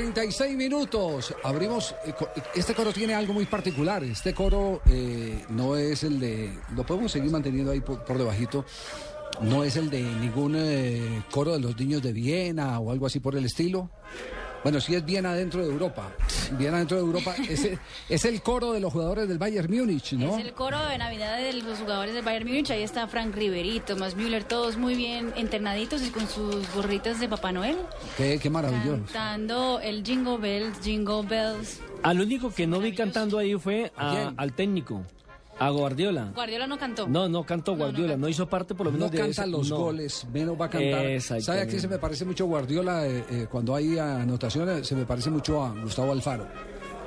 76 minutos. Abrimos. Eh, eh, este coro tiene algo muy particular. Este coro eh, no es el de. Lo podemos seguir manteniendo ahí por, por debajito. No es el de ningún coro de los niños de Viena o algo así por el estilo. Bueno, sí es Viena dentro de Europa. Viena dentro de Europa. Es, el- es el coro de los jugadores del Bayern Múnich, ¿no? Es el coro de Navidad de los jugadores del Bayern Múnich. Ahí está Frank Riveri, Thomas Müller, todos muy bien internaditos y con sus gorritas de Papá Noel. Qué, qué maravilloso. Cantando el Jingle Bells, Jingle Bells. Al único que no vi cantando ahí fue al técnico, a Guardiola. Guardiola no cantó. No, no cantó Guardiola, no, hizo parte por lo menos No de canta ese- los no. goles, menos va a cantar. ¿Sabe a quién se me parece mucho Guardiola? eh, eh, cuando hay anotaciones, se me parece mucho a Gustavo Alfaro,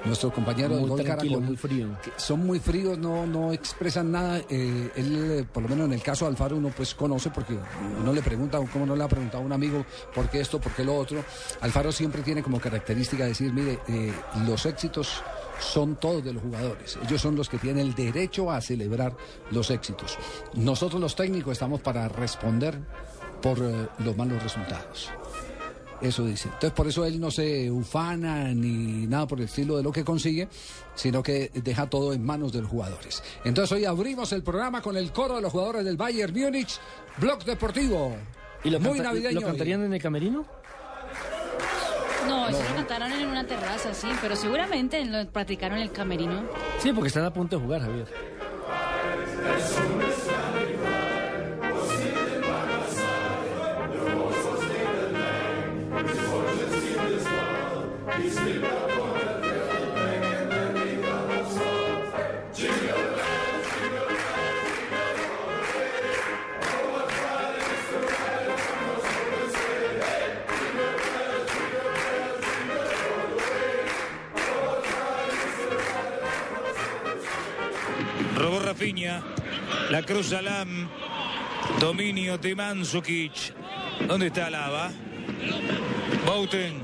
nuestro compañero Muy del Caracol. muy frío. son muy fríos, no, no expresan nada. eh, él, por lo menos en el caso de Alfaro, uno pues conoce porque uno le pregunta, como no le ha preguntado a un amigo por qué esto, por qué lo otro. Alfaro siempre tiene como característica decir, mire, eh, los éxitos son todos de los jugadores. Ellos son los que tienen el derecho a celebrar los éxitos. Nosotros los técnicos estamos para responder por eh, los malos resultados. Eso dice. Entonces, por eso él no se ufana ni nada por el estilo de lo que consigue, sino que deja todo en manos de los jugadores. Entonces, hoy abrimos el programa con el coro de los jugadores del Bayern Múnich, Blog Deportivo. ¿Y lo, Muy navideño. ¿Lo cantarían en el camerino? No, eso lo cantaron en una terraza, sí, pero seguramente lo practicaron en el camerino. Sí, porque están a punto de jugar, Javier. Rafinha. La cruz Alam. Dominio de Mandzukic. ¿Dónde está Lava? Bouten.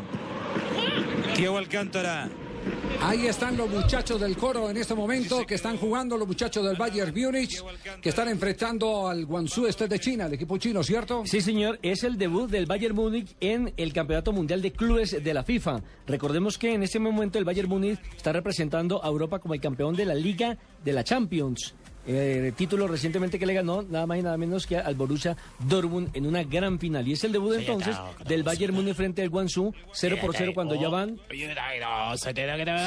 Thiago Alcántara. Ahí están los muchachos del coro en este momento que están jugando los muchachos del Bayern Múnich que están enfrentando al Guangzhou este de China, el equipo chino, ¿cierto? Sí, señor, es el debut del Bayern Múnich en el Campeonato Mundial de Clubes de la FIFA. Recordemos que en este momento el Bayern Múnich está representando a Europa como el campeón de la Liga de la Champions. Eh, título recientemente que le ganó nada más y nada menos que al Borussia Dortmund en una gran final. Y es el debut entonces del Bayern Múnich frente al Guangzhou, 0 por 0 cuando ya van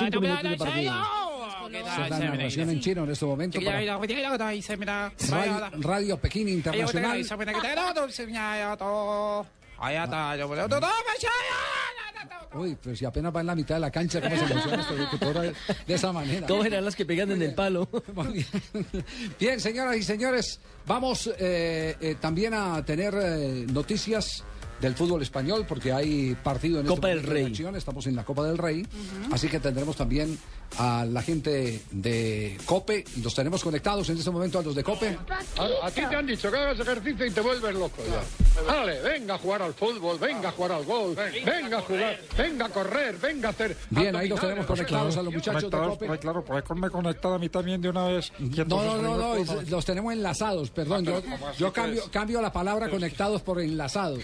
cinco minutos de partido. Esa es la narración en chino en este momento. para Radio, Radio Pekín Internacional. Uy, pero si apenas va en la mitad de la cancha, ¿cómo se emociona este locutor de, de esa manera? Todos eran las que pegan en el palo. Muy bien. Bien, señoras y señores, vamos eh, eh, también a tener eh, noticias del fútbol español porque hay partido en Copa este del Rey. acción, estamos en la Copa del Rey, así que tendremos también a la gente de Cope, los tenemos conectados en este momento a los de Cope. A, a ti te han dicho que hagas ejercicio y te vuelves loco ya. Dale, venga a jugar al fútbol, venga a jugar al gol, venga a jugar, venga a correr, venga a hacer. Bien, ahí los tenemos no conectados a los muchachos de Cope. pues, claro, pues me conectar a mí también de una vez. No, no, no, no, es- los tenemos enlazados, perdón, yo, ¿cómo así yo que cambio, es? cambio la palabra conectados por enlazados.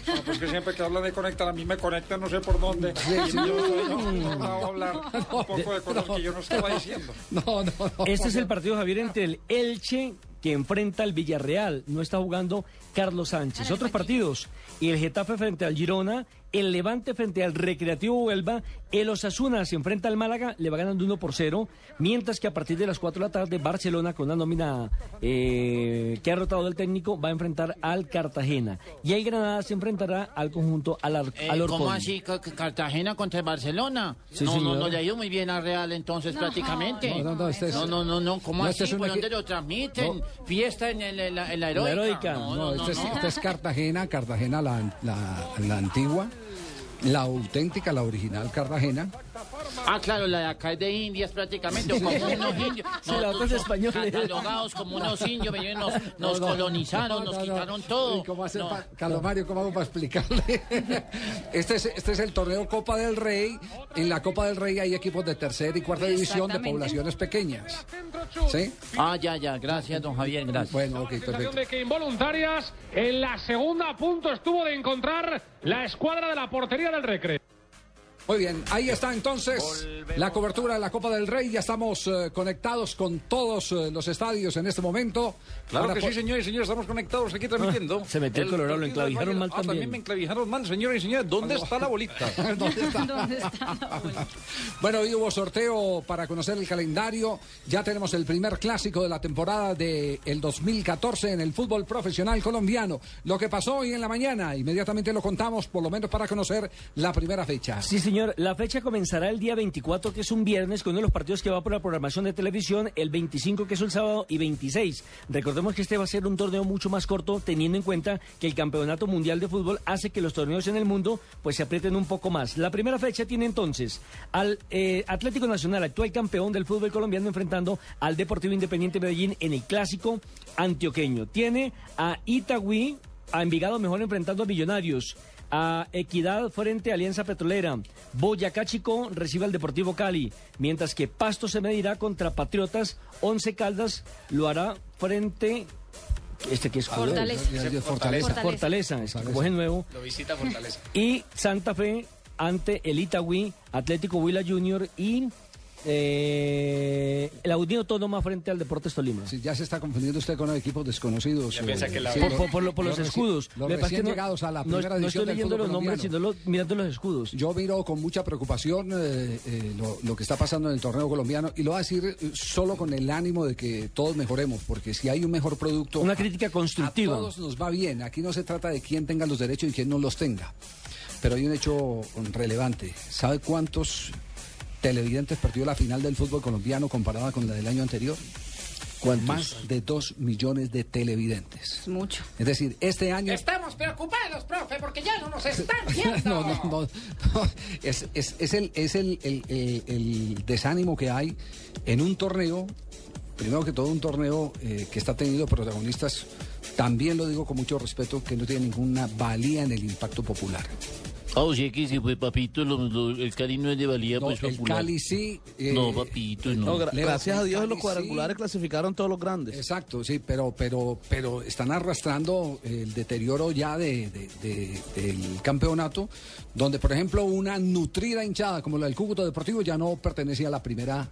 No, que siempre que hablan de conectar, a mí me conectan no sé por dónde. Sí, y sí. yo estoy acostumbrado a hablar un poco de cosas que yo no estaba diciendo. No, no, no. Este es el partido, Javier, entre el Elche que enfrenta al Villarreal. No está jugando Carlos Sánchez. Otros partidos. El Getafe frente al Girona. El Levante frente al Recreativo Huelva. El Osasuna se enfrenta al Málaga. Le va ganando 1 por 0. Mientras que a partir de las 4 de la tarde, Barcelona, con una nómina eh, que ha rotado del técnico, va a enfrentar al Cartagena. Y el Granada se enfrentará al conjunto al, Ar- Eh, al ¿Cómo así? ¿Ca- ca- ¿Cartagena contra el Barcelona? Sí, no, no, señor. no le ha ido muy bien a Real entonces prácticamente. No, no, no, este es- no, no, no, no, ¿cómo no, este así? ¿Por dónde lo transmiten? ¿Fiesta en, el- en la, en la heroica? heroica. No, No, no, no, este, es, este es Cartagena, Cartagena la, la, la antigua, la auténtica, la original Cartagena. Ah, claro, la de acá es de indias prácticamente, o como unos indios. Sí, la otra es española. Catalogados como unos indios, nos, nos No, no, colonizaron, no, nos no, no. quitaron todo. ¿Y cómo hace No. pa- Carlos Mario, ¿cómo hago para explicarle? Este es, este es el torneo Copa del Rey. En la Copa del Rey hay equipos de tercera y cuarta división de poblaciones pequeñas. ¿Sí? Ah, ya, ya, gracias, don Javier, gracias. Bueno, ok, perfecto. de que involuntarias en la segunda a punto estuvo de encontrar la escuadra de la portería del Recre. Muy bien, ahí está entonces la cobertura de la Copa del Rey. Ya estamos eh, conectados con todos eh, los estadios en este momento. Claro que sí, señores y señores, estamos conectados aquí transmitiendo. Ah, se metió el Colorado, lo enclavijaron mal Ah, también. también me enclavijaron mal, señores y señores. ¿Dónde está la bolita? ¿Dónde está? ¿Dónde está la bolita? Bueno, hoy hubo sorteo para conocer el calendario. Ya tenemos el primer clásico de la temporada del 2014 en el fútbol profesional colombiano. Lo que pasó hoy en la mañana, inmediatamente lo contamos, por lo menos para conocer la primera fecha. Sí, señor. La fecha comenzará el día 24, que es un viernes, con uno de los partidos que va por la programación de televisión, el 25, que es el sábado, y 26. Recordemos que este va a ser un torneo mucho más corto, teniendo en cuenta que el Campeonato Mundial de Fútbol hace que los torneos en el mundo pues se aprieten un poco más. La primera fecha tiene entonces al eh, Atlético Nacional, actual campeón del fútbol colombiano, enfrentando al Deportivo Independiente Medellín en el clásico antioqueño. Tiene a Itagüí, a Envigado mejor enfrentando a Millonarios a Equidad frente a Alianza Petrolera. Boyacá Chico recibe al Deportivo Cali, mientras que Pasto se medirá contra Patriotas. Once Caldas lo hará frente. Este que es Fortaleza. Ya- Fortaleza. Fortaleza, es que nuevo. Lo visita Fortaleza. Y Santa Fe ante el Itagüí, Atlético Huila Junior y eh, la Unión Autónoma frente al Deportes Tolima. Sí, ya se está confundiendo usted con equipos desconocidos. Ya piensa que la- Por, lo- por- por lo- por los, escudos. Los recién no- llegados a la no- primera no, edición estoy leyendo los nombres, sino lo- mirando los escudos. Yo miro con mucha preocupación eh, eh, lo, lo que está pasando en el torneo colombiano y lo voy a decir solo con el ánimo de que todos mejoremos, porque si hay un mejor producto... Una crítica constructiva. A todos nos va bien. Aquí no se trata de quién tenga los derechos y quién no los tenga. Pero hay un hecho relevante. ¿Sabe cuántos televidentes perdió la final del fútbol colombiano comparada con la del año anterior? Más de dos millones de televidentes. Es mucho. Es decir, este año... Estamos preocupados, profe, porque ya no nos están viendo. No, no, no, no. Es, es- es el, es el, el- el- el desánimo que hay en un torneo, primero que todo un torneo eh, que está teniendo protagonistas, también lo digo con mucho respeto, que no tiene ninguna valía en el impacto popular. Ah, o sea que si fue papito, lo- lo- el Cali no es de valía, No, pues el popular. Cali sí. eh, No, papito, no. No, gra- Leo, gracias a Dios Cali los cuadrangulares sí. clasificaron todos los grandes. Exacto, sí, pero, pero, pero están arrastrando el deterioro ya de, de- de- del campeonato, donde por ejemplo una nutrida hinchada como la del Cúcuta Deportivo ya no pertenecía a la primera.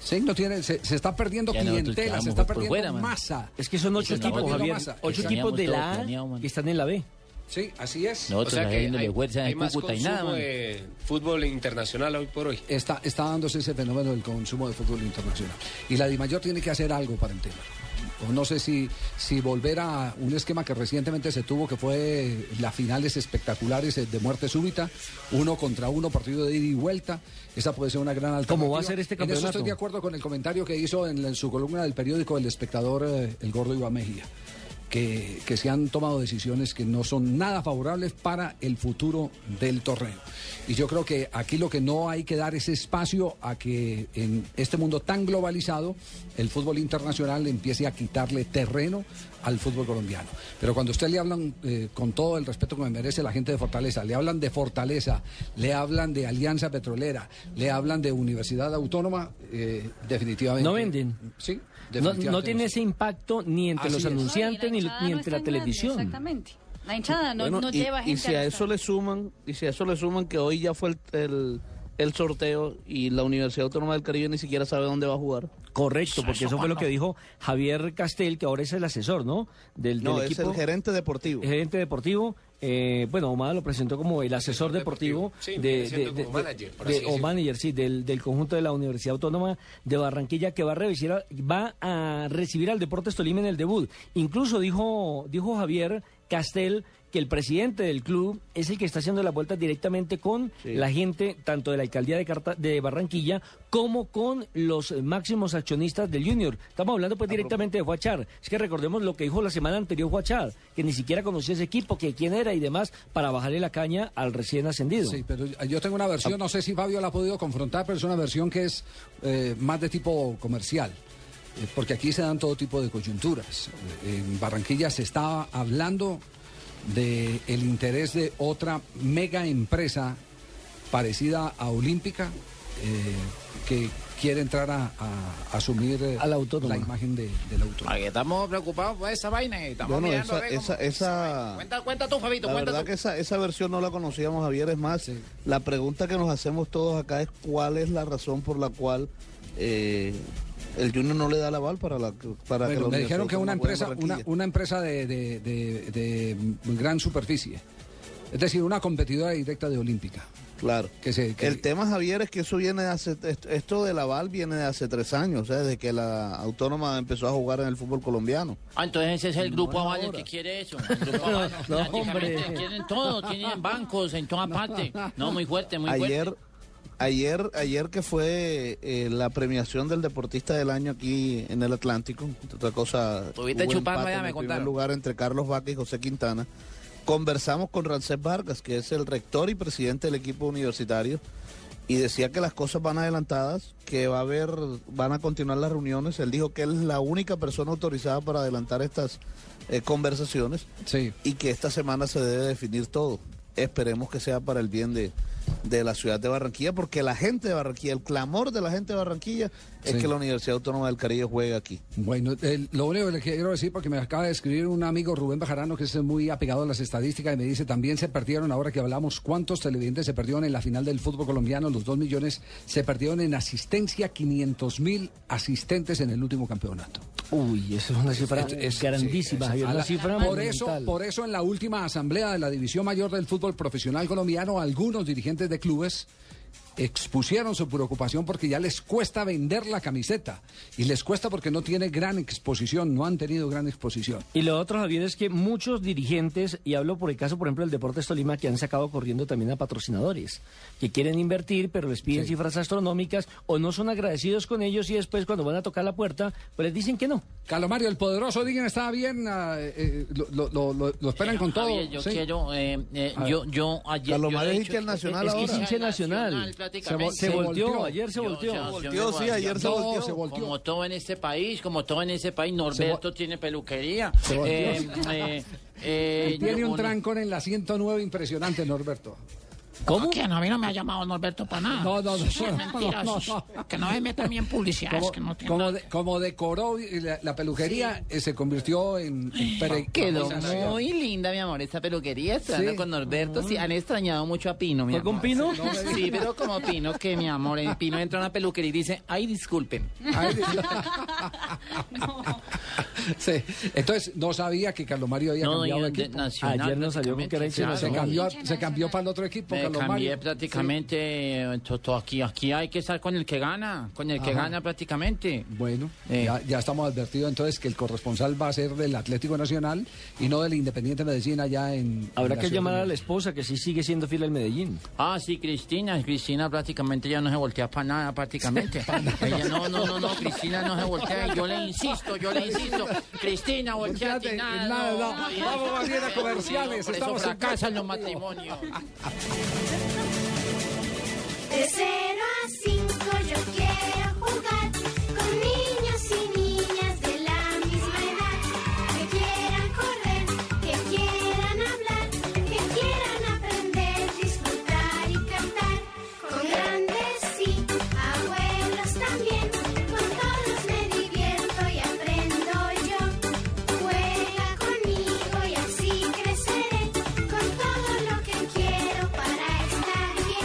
Sí, no tiene, se, se está perdiendo Ya clientela, se está perdiendo fuera, masa. Es que son ocho equipos, perdiendo Javier. masa. Ocho equipos de la A que están en la B. Sí, así es. Nosotros O sea que hay- fuerza hay en más Cúcuta y nada, de fútbol internacional hoy por hoy. Está, está dándose ese fenómeno del consumo de fútbol internacional. Y la DIMAYOR tiene que hacer algo para el tema. O no sé si, si volver a un esquema que recientemente se tuvo, que fue las finales espectaculares de muerte súbita, uno contra uno, partido de ida y vuelta. Esa puede ser una gran alternativa. ¿Cómo va a ser este En eso campeonato? estoy de acuerdo con el comentario que hizo en, en su columna del periódico El Espectador, eh, el gordo Iván Mejía. Que, que se han tomado decisiones que no son nada favorables para el futuro del torneo. Y yo creo que aquí lo que no hay que dar es espacio a que en este mundo tan globalizado el fútbol internacional empiece a quitarle terreno al fútbol colombiano. Pero cuando usted le hablan, eh, con todo el respeto que me merece la gente de Fortaleza, le hablan de Fortaleza, le hablan de Alianza Petrolera, le hablan de Universidad Autónoma, eh, definitivamente. No venden. Sí, No, no tiene ese impacto ni entre Así los es. anunciantes ni, ni no entre es la televisión. Exactamente. La hinchada no, Bueno, no y, lleva y gente si a a eso le suman, y si a eso le suman que hoy ya fue el, el, el sorteo y la Universidad Autónoma del Caribe ni siquiera sabe dónde va a jugar. Correcto, porque eso fue lo que dijo Javier Castel, que ahora es el asesor, ¿no? Del, No, del es equipo. el gerente deportivo. El gerente deportivo. Eh, bueno, Omar lo presentó como el asesor deportivo, Sí, de, de- de- manager, o manager, sí, del, del conjunto de la Universidad Autónoma de Barranquilla que va a recibir, a- va a recibir al Deportes Tolima en el debut. Incluso dijo, dijo Javier Castel que el presidente del club es el que está haciendo la vuelta directamente con Sí. la gente tanto de la alcaldía de, Carta- de Barranquilla como con los máximos accionistas del Junior. Estamos hablando pues directamente de Huachar. Es que recordemos lo que dijo la semana anterior Huachar, que ni siquiera conocía ese equipo, que quién era y demás, para bajarle la caña al recién ascendido. Sí, pero yo tengo una versión, no sé si Fabio la ha podido confrontar, pero es una versión que es eh, más de tipo comercial. eh, Porque aquí se dan todo tipo de coyunturas. Eh, En Barranquilla se estaba hablando de el interés de otra mega empresa parecida a Olímpica eh, que quiere entrar a, a- a asumir eh, la imagen de, del autónoma. Aquí estamos preocupados por esa vaina y estamos Bueno, mirando. a esa, esa, esa, Cuenta, cuenta tú, Fabito, la cuenta verdad tú. que esa, esa versión no la conocíamos, Javier. Es más, la pregunta que nos hacemos todos acá es cuál es la razón por la cual eh, el Junior no le da la aval para la para que Bueno, me dijeron que una empresa, una, una empresa de, de- de- de gran superficie. Es decir, una competidora directa de Olímpica. Claro. Que se, que- El tema, Javier, es que eso viene de hace, esto- esto del aval viene de hace tres años, o sea, desde que la autónoma empezó a jugar en el fútbol colombiano. Ah, entonces ese es el grupo Aval el que quiere eso. El grupo Aval, no. Tienen todo, tienen bancos en toda parte. No, muy fuerte, muy fuerte. ayer, ayer, ayer que fue eh, la premiación del deportista del año aquí en el Atlántico, otra cosa, Estuviste hubo chupando allá, en me el primer contaron. lugar entre Carlos Vaca y José Quintana. Conversamos con Rancés Vargas, que es el rector y presidente del equipo universitario, y decía que las cosas van adelantadas, que va a haber, van a continuar las reuniones. Él dijo que él es la única persona autorizada para adelantar estas eh, conversaciones y que esta semana se debe definir todo. Esperemos que sea para el bien de, de la ciudad de Barranquilla, porque la gente de Barranquilla, el clamor de la gente de Barranquilla es Sí. que la Universidad Autónoma del Caribe juegue aquí. Bueno, el- lo único que le quiero decir, porque me acaba de escribir un amigo Rubén Bajarano, que es muy apegado a las estadísticas, y me dice, también se perdieron, ahora que hablamos, ¿cuántos televidentes se perdieron en la final del fútbol colombiano? Los dos millones se perdieron en asistencia, 500 mil asistentes en el último campeonato. Uy, eso es una cifra grandísima, una Ala- cifra por eso, por eso en la última asamblea de la División Mayor del Fútbol Profesional Colombiano, algunos dirigentes de clubes expusieron su preocupación porque ya les cuesta vender la camiseta y les cuesta porque no tiene gran exposición, no han tenido gran exposición. Y lo otro, Javier, es que muchos dirigentes, y hablo por el caso, por ejemplo, del Deportes Tolima, que han sacado corriendo también a patrocinadores, que quieren invertir, pero les piden cifras astronómicas o no son agradecidos con ellos y después cuando van a tocar la puerta, pues les dicen que no. Calomario, el poderoso, digan, está bien, ah, eh, eh, lo, lo- lo- lo- esperan con todo. Javier, yo ¿sí? quiero, eh, eh, yo, yo ayer. Carlos yo Mario le es he hincha dicho- nacional es que ahora. es hincha nacional. nacional, prácticamente. Se vol- se volteó, ayer se volteó. yo- yo Volteó, sí, ayer se No, volteó. se volteó. Como todo en este país, como todo en este país, Norberto tiene peluquería. Se volteó. Eh, eh, eh, Tiene yo- un trancón en la 109 impresionante, Norberto. ¿Cómo? Que no, a mí no me ha llamado Norberto para nada. No, no, no, Sí, es no, mentira. no, sí, no. Que no me meta a mí en publicidades Como, que no tiene como nada. de- como decoró la, la peluquería, eh, se convirtió en, en Quedó muy linda, mi amor, esta peluquería. Sí. con Norberto. Sí, han extrañado mucho a Pino, mi ¿Fue amor. con Pino? Sí, Sí, pero como Pino, que mi amor, en Pino entra a una peluquería y dice, ay, disculpen. Ay, Sí. Entonces, no sabía que Carlos Mario había No, cambiado yo de de equipo. Nacional Ayer nos salió con que era Se cambió, se cambió para el otro equipo, Me cambié Mario. prácticamente. to- to- aquí, aquí hay que estar con el que gana, con el que gana prácticamente. Bueno, Eh. ya, ya estamos advertidos entonces que el corresponsal va a ser del Atlético Nacional y no del Independiente Medellín allá en. Habrá en que llamar a la esposa que sí sigue siendo fiel al Medellín. Ah, sí, Cristina. Cristina prácticamente ya no se voltea para nada, prácticamente. Ella no, no, no, no, Cristina no se voltea. Yo le insisto, yo le insisto. Cristina, volteate nada. nada, no. Ay, Vamos a comerciales, estamos en fracasan los Blog matrimonios. De 0 a 5 yo quiero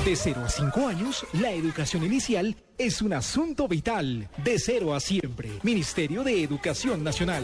De 0 a 5 años, la educación inicial es un asunto vital. De 0 a siempre. Ministerio de Educación Nacional.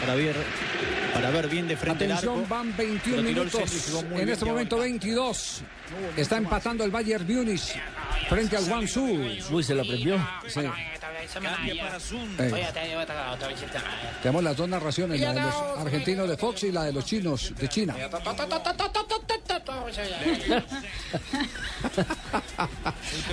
para ver para ver bien de frente Atención, el arco. van 21 Lo tiró el minutos. En este momento 22. Está empatando el Bayern Múnich frente al Guangzhou. Uy, se la prendió. Sí. Tenemos las dos narraciones, la de los argentinos de Fox y la de los chinos de China.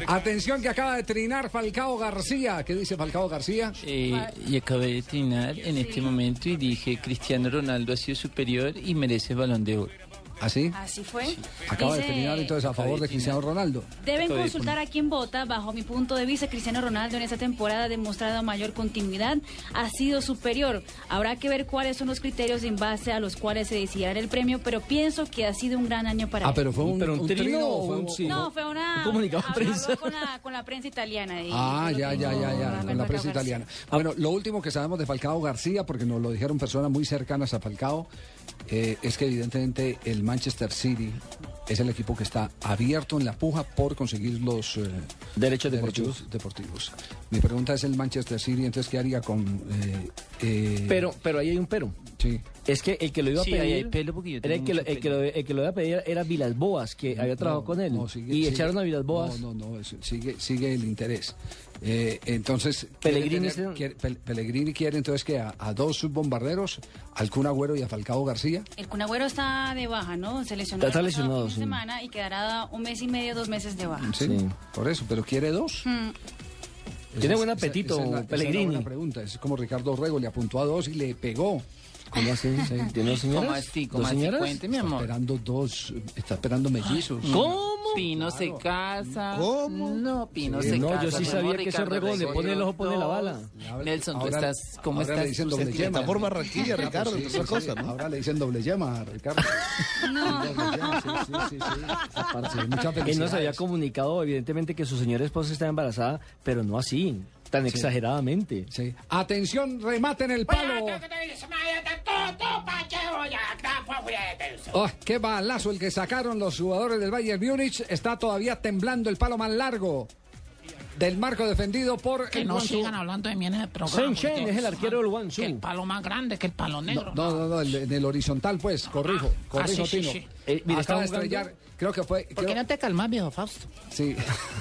Atención que acaba de trinar Falcao García. ¿Qué dice Falcao García? Eh, y acabé de trinar en este momento y dije, Cristiano Ronaldo ha sido superior y merece balón de oro. ¿Así? Así fue. Acaba de trinar entonces a favor de Cristiano Ronaldo. Deben consultar a quién vota. Bajo mi punto de vista, Cristiano Ronaldo en esta temporada ha demostrado mayor continuidad, ha sido superior. Habrá que ver cuáles son los criterios en base a los cuales se decidirá el premio, pero pienso que ha sido un gran año para Ah, él. pero fue un, ¿Pero un un trino trino o fue un sí? No, fue una. Un comunicado prensa. Con la, con la prensa italiana. y- Ah, y ya, ya, ya, ya, Manuel con la prensa italiana. Bueno, lo último que sabemos de Falcao García, porque nos lo dijeron personas muy cercanas a Falcao, eh, es que evidentemente el Manchester City es el equipo que está abierto en la puja por conseguir los eh, derechos deportivos. deportivos. Mi pregunta es el Manchester City, entonces, ¿qué haría con...? eh, eh, Pero, pero ahí hay un pero. Sí. Es que el que lo iba a Sí, pedir. ahí hay pelo porque yo era el que, lo, mucho el, que lo, el que lo iba a pedir era Vilas Boas, que había trabajado No, con él. no, sigue- y sigue- echaron a Vilas Boas. No, no, no, es- sigue, sigue el interés. Eh, entonces, quiere Pellegrini tener- quiere- Pellegrini quiere entonces que a, a dos bombarderos, al Kun Agüero y a Falcao García. El Cunagüero está de baja, ¿no? Se lesionó Está lesionado, semana y quedará un mes y medio, dos meses de baja. Sí, por eso, pero quiere dos. Mm. Tiene Esa- buen esa- apetito, esa es la- esa es la Pellegrini. buena pregunta. Es como Ricardo Rego le apuntó a dos y le pegó ¿Cómo así? ¿Tiene dos señoras? ¿Cómo así? ¿Cómo ¿Dos así? señoras? Cuente, mi Está amor. esperando dos, está esperando mellizos. ¿Cómo? Pino se casa. ¿Cómo? No, Pino Sí, se no, casa. yo sí sabía amor, que ese Ricardo rego donde pone el ojo pone la bala. Nelson, ¿tú Ahora- estás, ¿cómo ahora estás? le dicen ¿Tú doble yema. Está por Barranquilla, Ricardo, Sí, entre sí, sí. cosas, ¿no? Ahora le dicen doble yema, Ricardo. No. Doble yema, sí, sí, sí, Él nos había comunicado, evidentemente, que su señora esposa está embarazada, pero no así, tan exageradamente. Sí. Atención, remate en el palo. Oh, qué balazo el que sacaron los jugadores del Bayern Múnich. Está todavía temblando el palo más largo del marco defendido por Que el no Guangzhou. sigan hablando de mí en el programa. Shen Shen porque es el arquero del Guangzhou. Que el palo más grande que el palo negro. No, no, no, el, en el horizontal, pues, corrijo, corrijo, ah, sí, sí, Tino. sí. Eh, mira, Acaba de está jugando- estrellar, creo que fue... ¿Por qué no te calmas, viejo Fausto? Sí.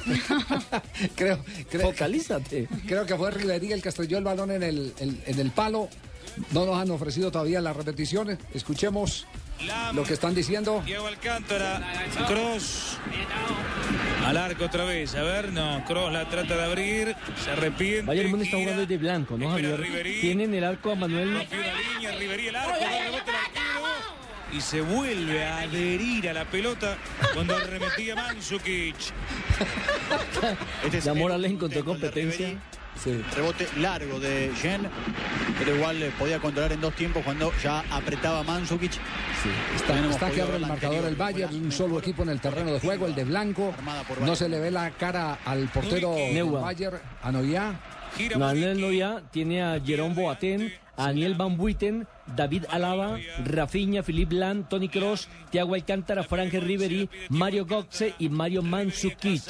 creo, creo, Focalízate. creo que fue Riverí el que estrelló el balón en el, el- en el palo. No nos han ofrecido todavía las repeticiones. Escuchemos Lam, lo que están diciendo. Diego Alcántara, Cross. Al arco otra vez, a ver, no, Cross la trata de abrir, se arrepiente. Bayern Múnich está jugando de blanco, ¿no, Javier? Tienen el arco a Manuel rompió una línea, Riverí el arco, da y se vuelve a adherir a la pelota cuando arremetía Mandzukic. Este es Morales último encontró competencia. Ribery. Rebote largo de Jen, pero igual le podía controlar en dos tiempos cuando ya apretaba Mandzukic. Está, Tenemos está que abre el marcador el Bayern, un solo equipo en el terreno de juego, el de blanco. No se le ve la cara al portero del. Bayern, a Noia. Muriqui. Noya tiene a Jerome Boateng, a Daniel Van Buiten, David Alaba, Rafinha, Philippe Lam, Tony Cross, Thiago Alcántara, Frank Ribery, Mario Götze y Mario Mandzukic.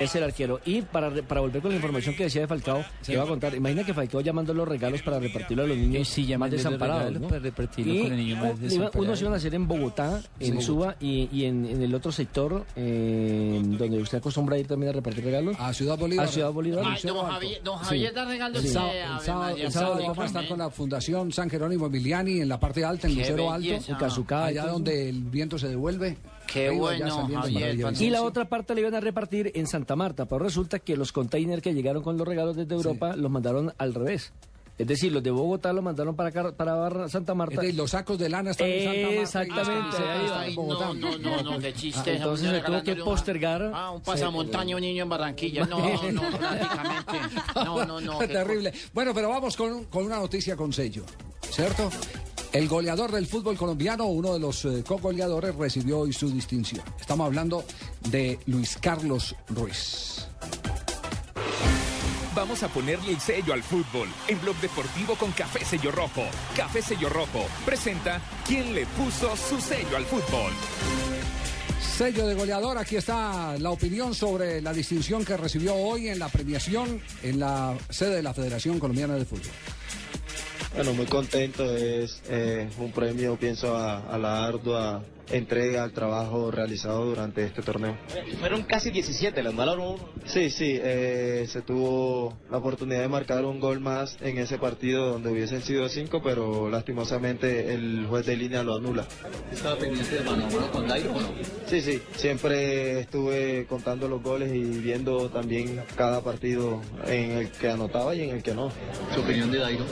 Es el arquero. Y para, re- para volver con la información que decía de Falcao, te voy a contar. Imagina que Falcao llamando los regalos para repartirlo a los niños Sí, más llamando los desamparados. regalos ¿no? para repartirlo Y con más. Unos iban a hacer en Bogotá, en Suba y, y en, en el otro sector, eh, donde usted acostumbra ir también a repartir regalos. A Ciudad Bolívar. A Ciudad Bolívar. Ay, Museo don. Javier, don Sí. Javier da regalos El sábado, el sábado- el sábado sábado, vamos a estar con la Fundación San Jerónimo En la parte alta, en Qué Lucero belleza. Alto, allá donde el viento se devuelve. Qué Ahí bueno, Javier. Y la otra parte la iban a repartir en Santa Marta, pero resulta que los containers que llegaron con los regalos desde Europa los mandaron al revés. Es decir, los de Bogotá los mandaron para, acá- para Barra- Santa Marta. Es decir, los sacos de lana están en Santa Marta. Exactamente, ahí Bogotá. No, no, no, no, qué chiste. Ah, entonces se tuvo que postergar. Ah, un pasamontaña un niño en Barranquilla. No, no, prácticamente. No, no, no. qué Terrible. Bueno, pero vamos con, con una noticia con sello, ¿cierto? El goleador del fútbol colombiano, uno de los eh, co-goleadores, recibió hoy su distinción. Estamos hablando de Luis Carlos Ruiz. Vamos a ponerle el sello al fútbol en Blog Deportivo con Café Sello Rojo. Café Sello Rojo presenta quién le puso su sello al fútbol. Sello de goleador, aquí está la opinión sobre la distinción que recibió hoy en la premiación en la sede de la Federación Colombiana de Fútbol. Bueno, muy contento, es eh, un premio, pienso, a, a la ardua entrega al trabajo realizado durante este torneo. Fueron casi 17, le anularon uno. Sí, sí, eh, se tuvo la oportunidad de marcar un gol más en ese partido donde hubiesen sido cinco, pero lastimosamente el juez de línea lo anula. ¿Estaba pendiente de mano con Dairo o no? Sí, sí, siempre estuve contando los goles y viendo también cada partido en el que anotaba y en el que no. ¿Su opinión de Dairo?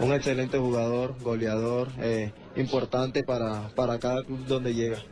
Un excelente jugador, goleador, eh, importante para, para cada club donde llega.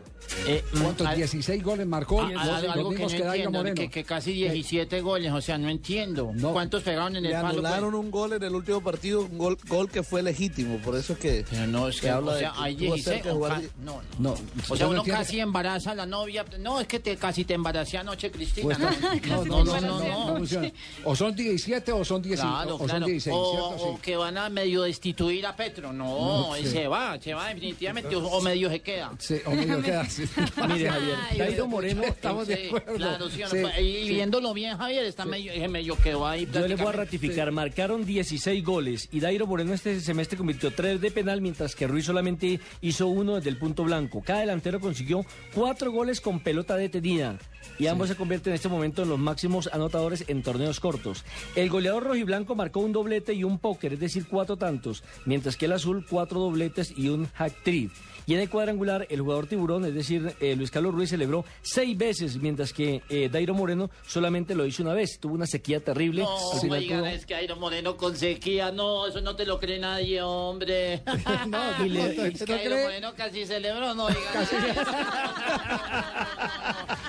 ¿Cuántos? 16 goles marcó. Ah, los, algo los que no que entiendo, que, que casi 17 goles, o sea, no entiendo. ¿Cuántos pegaron en el Le palo? pues? anularon un gol en el último partido, un gol, gol que fue legítimo, por eso es que... Pero no, es que, habla o sea, hay tuvo 16. cerca de o jugar no, no. No, O sea, no uno casi embaraza a la novia. No, es que te, casi te embaracé anoche, Cristina. Pues, no, no, no, no, no, no, no. O son 17 o son 15, Claro, o son claro. 16, o, ¿cierto? o que van a medio destituir a Petro. No, No, se va, se va definitivamente. O, medio se queda. Sí, o medio queda. Mire, Javier, Ay, Dairo Moreno, estamos de acuerdo. Claro, sí, no, pues, y viéndolo bien, Javier, está medio, medio quedó ahí. Yo le voy a ratificar, marcaron 16 goles y Dairo Moreno este semestre convirtió 3 de penal, mientras que Ruiz solamente hizo uno desde el punto blanco. Cada delantero consiguió 4 goles con pelota detenida. Y ambos se convierten en este momento en los máximos anotadores en torneos cortos. El goleador rojiblanco marcó un doblete y un póker, es decir, cuatro tantos, mientras que el azul cuatro dobletes y un hack trick. Y en el cuadrangular, el jugador tiburón, es decir, eh, Luis Carlos Ruiz celebró seis veces, mientras que eh, Dairo Moreno solamente lo hizo una vez. Tuvo una sequía terrible. No, oigan, tuvo- es que Airo Moreno con sequía, no, eso no te lo cree nadie, hombre. No, y le- es que Airo Moreno casi celebró, no oigan.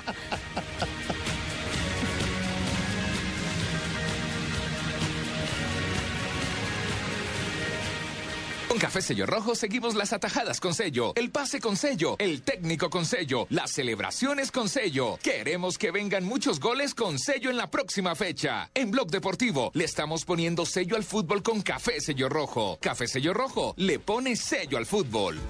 Con Café Sello Rojo seguimos las atajadas con sello, el pase con sello, el técnico con sello, las celebraciones con sello. Queremos que vengan muchos goles con sello en la próxima fecha. En Blog Deportivo le estamos poniendo sello al fútbol con Café Sello Rojo. Café Sello Rojo le pone sello al fútbol.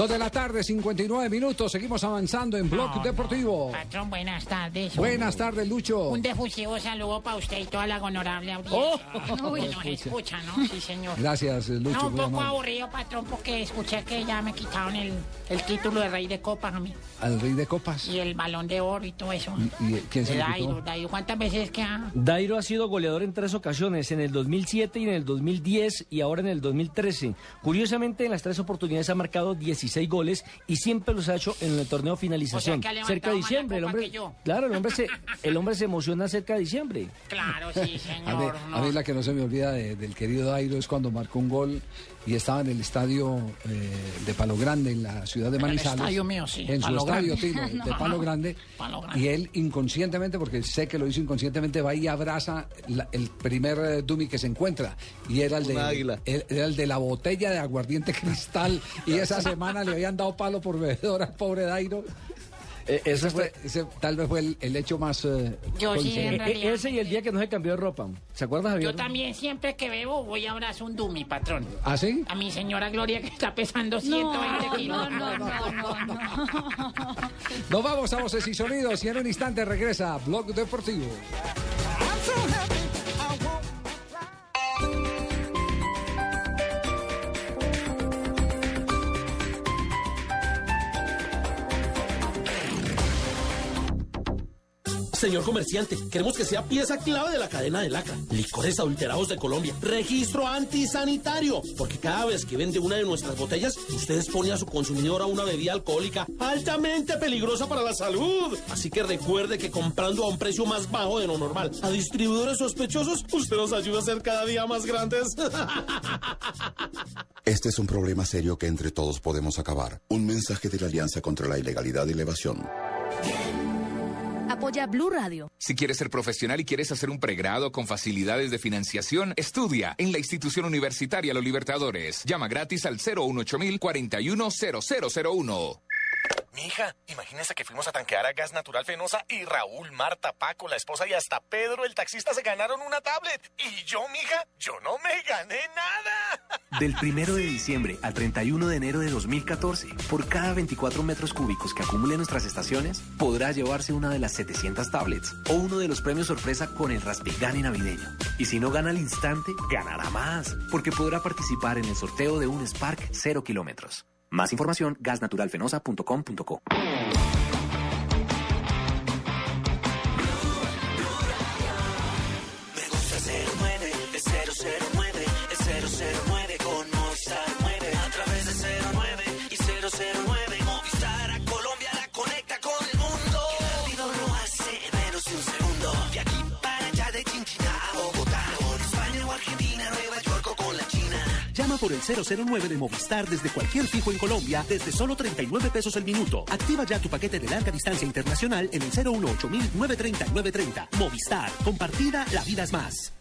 Dos de la tarde, 59 minutos. Seguimos avanzando en Blog Deportivo. Patrón, buenas tardes. Buenas tardes, Lucho. Un defusivo saludo para usted y toda la honorable audiencia. Oh. que nos escucha, ¿no? Sí, señor. Gracias, Lucho. No, un poco amable. aburrido, patrón, porque escuché que ya me quitaron el, el título de rey de copas a mí. Al rey de copas. Y el balón de oro y todo eso. ¿Y, y quién se Dairo, quitó? Dairo. ¿Cuántas veces que ha...? Dairo ha sido goleador en tres ocasiones, en el 2007 y en el 2010 y ahora en el 2013. Curiosamente, en las tres oportunidades ha marcado 16 goles y siempre los ha hecho en el torneo finalización, O sea, que ha cerca de diciembre. El hombre, claro, el hombre se, el hombre se emociona cerca de diciembre. Claro, sí, A mí, señor. a mí la que no se me olvida de- del querido Dairo es cuando marcó un gol y estaba en el estadio eh, de Palo Grande, en la ciudad de En el Manizales. estadio mío, sí, En su Palo estadio, Grande. Tino, de No. Palo Grande. Palo Grande. Y él inconscientemente, porque sé que lo hizo inconscientemente, va y abraza la- el primer eh, dummy que se encuentra. Y era el, de, él- era el de la botella de aguardiente cristal. y esa semana le habían dado palo por bebedor al pobre Dairo. Eh, ese ese, fue, ese tal vez fue el, el hecho más... eh, Yo sí, en realidad. eh, ese y el día que no se cambió de ropa. ¿Se acuerdas, Javier? Yo también siempre que bebo voy a abrazar un dummy, patrón. ¿Ah, sí? A mi señora Gloria que está pesando 120 kilos. no, no, no, no. Nos vamos a voces y sonidos y en un instante regresa Blog Deportivo. Señor comerciante, queremos que sea pieza clave de la cadena de lacra. Licores adulterados de Colombia. Registro antisanitario. Porque cada vez que vende una de nuestras botellas, usted expone a su consumidor a una bebida alcohólica altamente peligrosa para la salud. Así que recuerde que comprando a un precio más bajo de lo normal a distribuidores sospechosos, usted nos ayuda a ser cada día más grandes. Este es un problema serio que entre todos podemos acabar. Un mensaje de la Alianza contra la Ilegalidad y la Evasión. Apoya Blue Radio. Si quieres ser profesional y quieres hacer un pregrado con facilidades de financiación, estudia en la institución universitaria Los Libertadores. Llama gratis al 018 410001. Mija, imagínese que fuimos a tanquear a Gas Natural Fenosa y Raúl, Marta, Paco, la esposa y hasta Pedro, el taxista, se ganaron una tablet. Y yo, mija, yo no me gané nada. Del 1 de diciembre al 31 de enero de 2014, por cada 24 metros cúbicos que acumule nuestras estaciones, podrá llevarse una de las 700 tablets o uno de los premios sorpresa con el Raspigani navideño. Y si no gana al instante, ganará más, porque podrá participar en el sorteo de un Spark 0 kilómetros. Más información, gasnaturalfenosa.com.co. por el 009 de Movistar desde cualquier fijo en Colombia desde solo 39 pesos el minuto. Activa ya tu paquete de larga distancia internacional en el 018 930 930. Movistar. Compartida, la vida es más.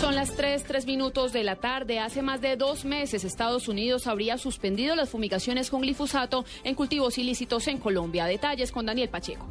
Son las 3, 3 minutos de la tarde. Hace más de dos meses Estados Unidos habría suspendido las fumigaciones con glifosato en cultivos ilícitos en Colombia. Detalles con Daniel Pacheco.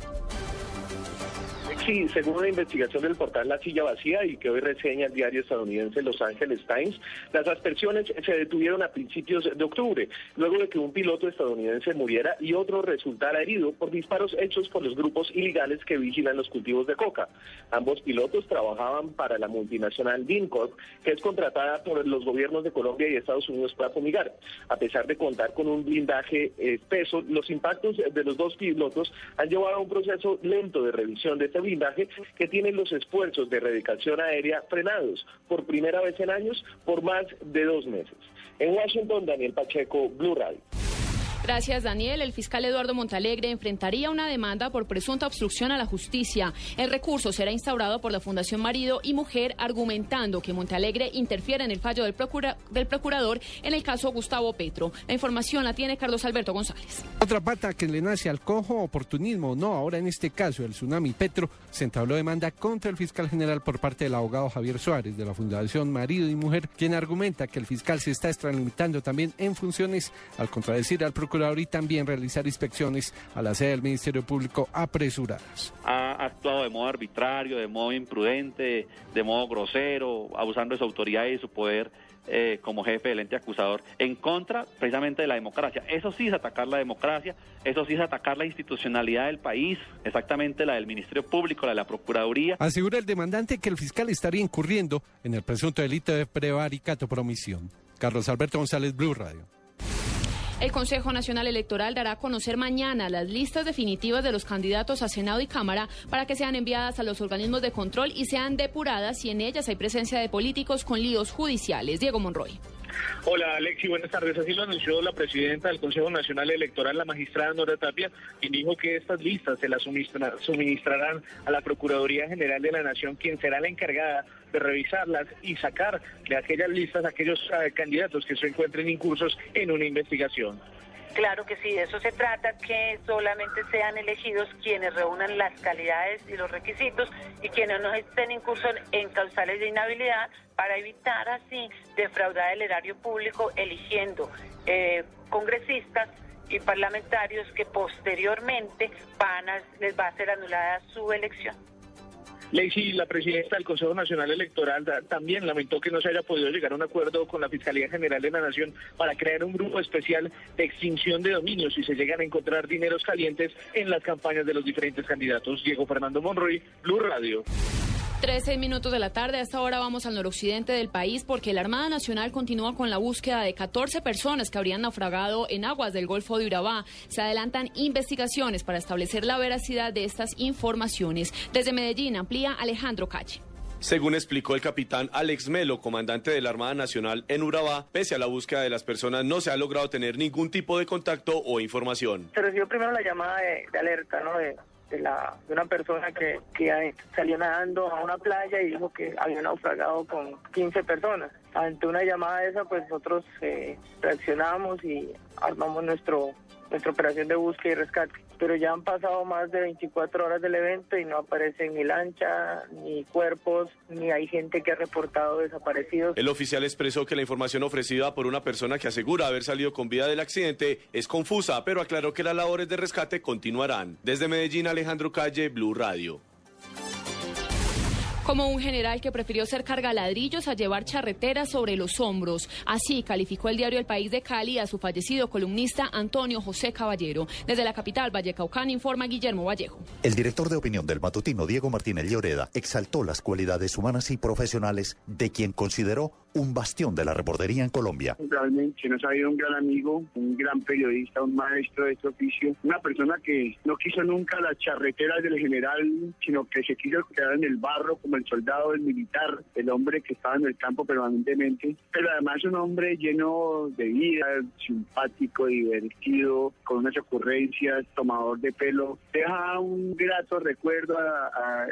Sí, según una investigación del portal La Silla Vacía y que hoy reseña el diario estadounidense Los Angeles Times, las aspersiones se detuvieron a principios de octubre, luego de que un piloto estadounidense muriera y otro resultara herido por disparos hechos por los grupos ilegales que vigilan los cultivos de coca. Ambos pilotos trabajaban para la multinacional DINCORP, que es contratada por los gobiernos de Colombia y Estados Unidos para fumigar. A pesar de contar con un blindaje espeso, los impactos de los dos pilotos han llevado a un proceso lento de revisión de este que tiene los esfuerzos de erradicación aérea frenados por primera vez en años por más de dos meses. En Washington, Daniel Pacheco, Blue Radio. Gracias, Daniel. El fiscal Eduardo Montalegre enfrentaría una demanda por presunta obstrucción a la justicia. El recurso será instaurado por la Fundación Marido y Mujer, argumentando que Montalegre interfiere en el fallo del, procura del procurador en el caso Gustavo Petro. La información la tiene Carlos Alberto González. Otra pata que le nace al cojo, oportunismo, no. Ahora en este caso, el tsunami Petro se entabló demanda contra el fiscal general por parte del abogado Javier Suárez de la Fundación Marido y Mujer, quien argumenta que el fiscal se está extralimitando también en funciones al contradecir al procurador y también realizar inspecciones a la sede del Ministerio Público apresuradas. Ha actuado de modo arbitrario, de modo imprudente, de modo grosero, abusando de su autoridad y de su poder eh, como jefe del ente acusador en contra precisamente de la democracia. Eso sí es atacar la democracia, eso sí es atacar la institucionalidad del país, exactamente la del Ministerio Público, la de la Procuraduría. Asegura el demandante que el fiscal estaría incurriendo en el presunto delito de prevaricato por omisión. Carlos Alberto González, Blue Radio. El Consejo Nacional Electoral dará a conocer mañana las listas definitivas de los candidatos a Senado y Cámara para que sean enviadas a los organismos de control y sean depuradas si en ellas hay presencia de políticos con líos judiciales. Diego Monroy. Hola Alexi, buenas tardes. Así lo anunció la presidenta del Consejo Nacional Electoral, la magistrada Nora Tapia, quien dijo que estas listas se las suministrarán a la Procuraduría General de la Nación, quien será la encargada de revisarlas y sacar de aquellas listas aquellos eh, candidatos que se encuentren incursos en una investigación. Claro que sí, de eso se trata, que solamente sean elegidos quienes reúnan las calidades y los requisitos y quienes no estén incursos en causales de inhabilidad para evitar así defraudar el erario público eligiendo eh, congresistas y parlamentarios que posteriormente van a, les va a ser anulada su elección. Lacey, la presidenta del Consejo Nacional Electoral, también lamentó que no se haya podido llegar a un acuerdo con la Fiscalía General de la Nación para crear un grupo especial de extinción de dominios si se llegan a encontrar dineros calientes en las campañas de los diferentes candidatos. Diego Fernando Monroy, Blue Radio. 13 minutos de la tarde. A esta hora vamos al noroccidente del país porque la Armada Nacional continúa con la búsqueda de 14 personas que habrían naufragado en aguas del Golfo de Urabá. Se adelantan investigaciones para establecer la veracidad de estas informaciones. Desde Medellín amplía Alejandro Calle. Según explicó el capitán Alex Melo, comandante de la Armada Nacional en Urabá, pese a la búsqueda de las personas no se ha logrado tener ningún tipo de contacto o información. Se recibió primero la llamada de, de alerta, ¿no? De, de, la, de una persona que, que salió nadando a una playa y dijo que había naufragado con 15 personas. Ante una llamada esa, pues nosotros eh, reaccionamos y armamos nuestro nuestra operación de búsqueda y rescate. Pero ya han pasado más de 24 horas del evento y no aparecen ni lancha, ni cuerpos, ni hay gente que ha reportado desaparecidos. El oficial expresó que la información ofrecida por una persona que asegura haber salido con vida del accidente es confusa, pero aclaró que las labores de rescate continuarán. Desde Medellín, Alejandro Calle, Blue Radio como un general que prefirió ser cargaladrillos a llevar charreteras sobre los hombros. Así calificó el diario El País de Cali a su fallecido columnista Antonio José Caballero. Desde la capital Vallecaucán informa Guillermo Vallejo. El director de opinión del matutino Diego Martínez Lloreda exaltó las cualidades humanas y profesionales de quien consideró un bastión de la reportería en Colombia. Realmente nos ha ido un gran amigo, un gran periodista, un maestro de este oficio, una persona que no quiso nunca las charreteras del general, sino que se quiso quedar en el barro como el soldado, el militar, el hombre que estaba en el campo permanentemente, pero además un hombre lleno de vida, simpático, divertido, con unas ocurrencias, tomador de pelo, deja un grato recuerdo a, a,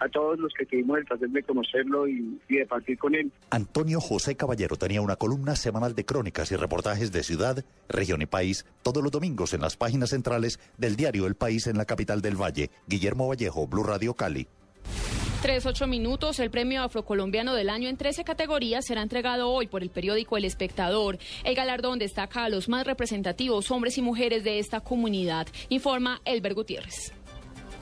a todos los que tuvimos el placer de conocerlo y, y de partir con él. Antonio José Caballero tenía una columna semanal de crónicas y reportajes de ciudad, región y país todos los domingos en las páginas centrales del diario El País en la capital del Valle. Guillermo Vallejo, Blue Radio Cali. Tres, ocho minutos. El premio afrocolombiano del año en 13 categorías será entregado hoy por el periódico El Espectador. El galardón destaca a los más representativos hombres y mujeres de esta comunidad, informa Elber Gutiérrez.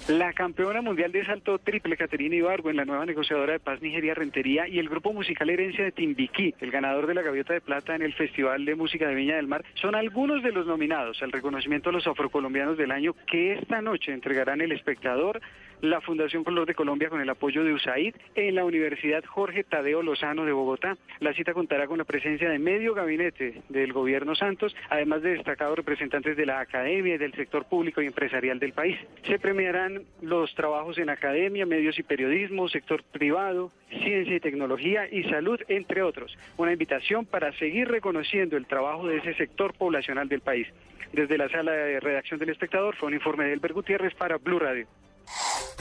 La campeona mundial de salto triple Caterina Ibargo en la nueva negociadora de paz Nigeria Rentería y el grupo musical Herencia de Timbiquí, el ganador de la Gaviota de Plata en el Festival de Música de Viña del Mar, son algunos de los nominados al reconocimiento a los afrocolombianos del año que esta noche entregarán el espectador, la Fundación Color de Colombia con el apoyo de USAID en la Universidad Jorge Tadeo Lozano de Bogotá. La cita contará con la presencia de medio gabinete del gobierno Santos, además de destacados representantes de la academia y del sector público y empresarial del país. Se premiarán los trabajos en academia, medios y periodismo, sector privado, ciencia y tecnología y salud, entre otros. Una invitación para seguir reconociendo el trabajo de ese sector poblacional del país. Desde la sala de redacción del espectador fue un informe de Elber Gutiérrez para Blue Radio.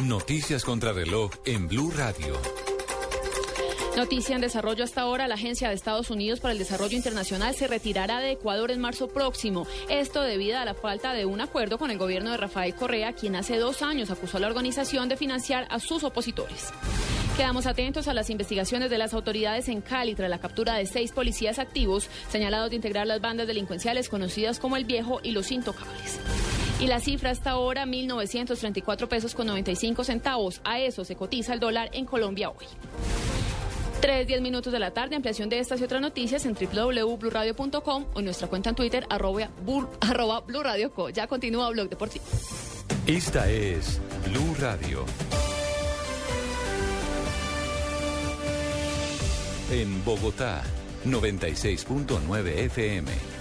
Noticias contra reloj en Blue Radio. Noticia en desarrollo hasta ahora, la Agencia de Estados Unidos para el Desarrollo Internacional se retirará de Ecuador en marzo próximo. Esto debido a la falta de un acuerdo con el gobierno de Rafael Correa, quien hace dos años acusó a la organización de financiar a sus opositores. Quedamos atentos a las investigaciones de las autoridades en Cali tras la captura de seis policías activos señalados de integrar las bandas delincuenciales conocidas como El Viejo y Los Intocables. Y la cifra hasta ahora, 1.934 pesos con 95 centavos. A eso se cotiza el dólar en Colombia hoy. 3, 10 minutos de la tarde, ampliación de estas y otras noticias en www.bluradio.com o en nuestra cuenta en Twitter, arroba, bur, arroba Blue Radio Co. Ya continúa Blog Deportivo. Esta es Blue Radio. En Bogotá, 96.9 FM.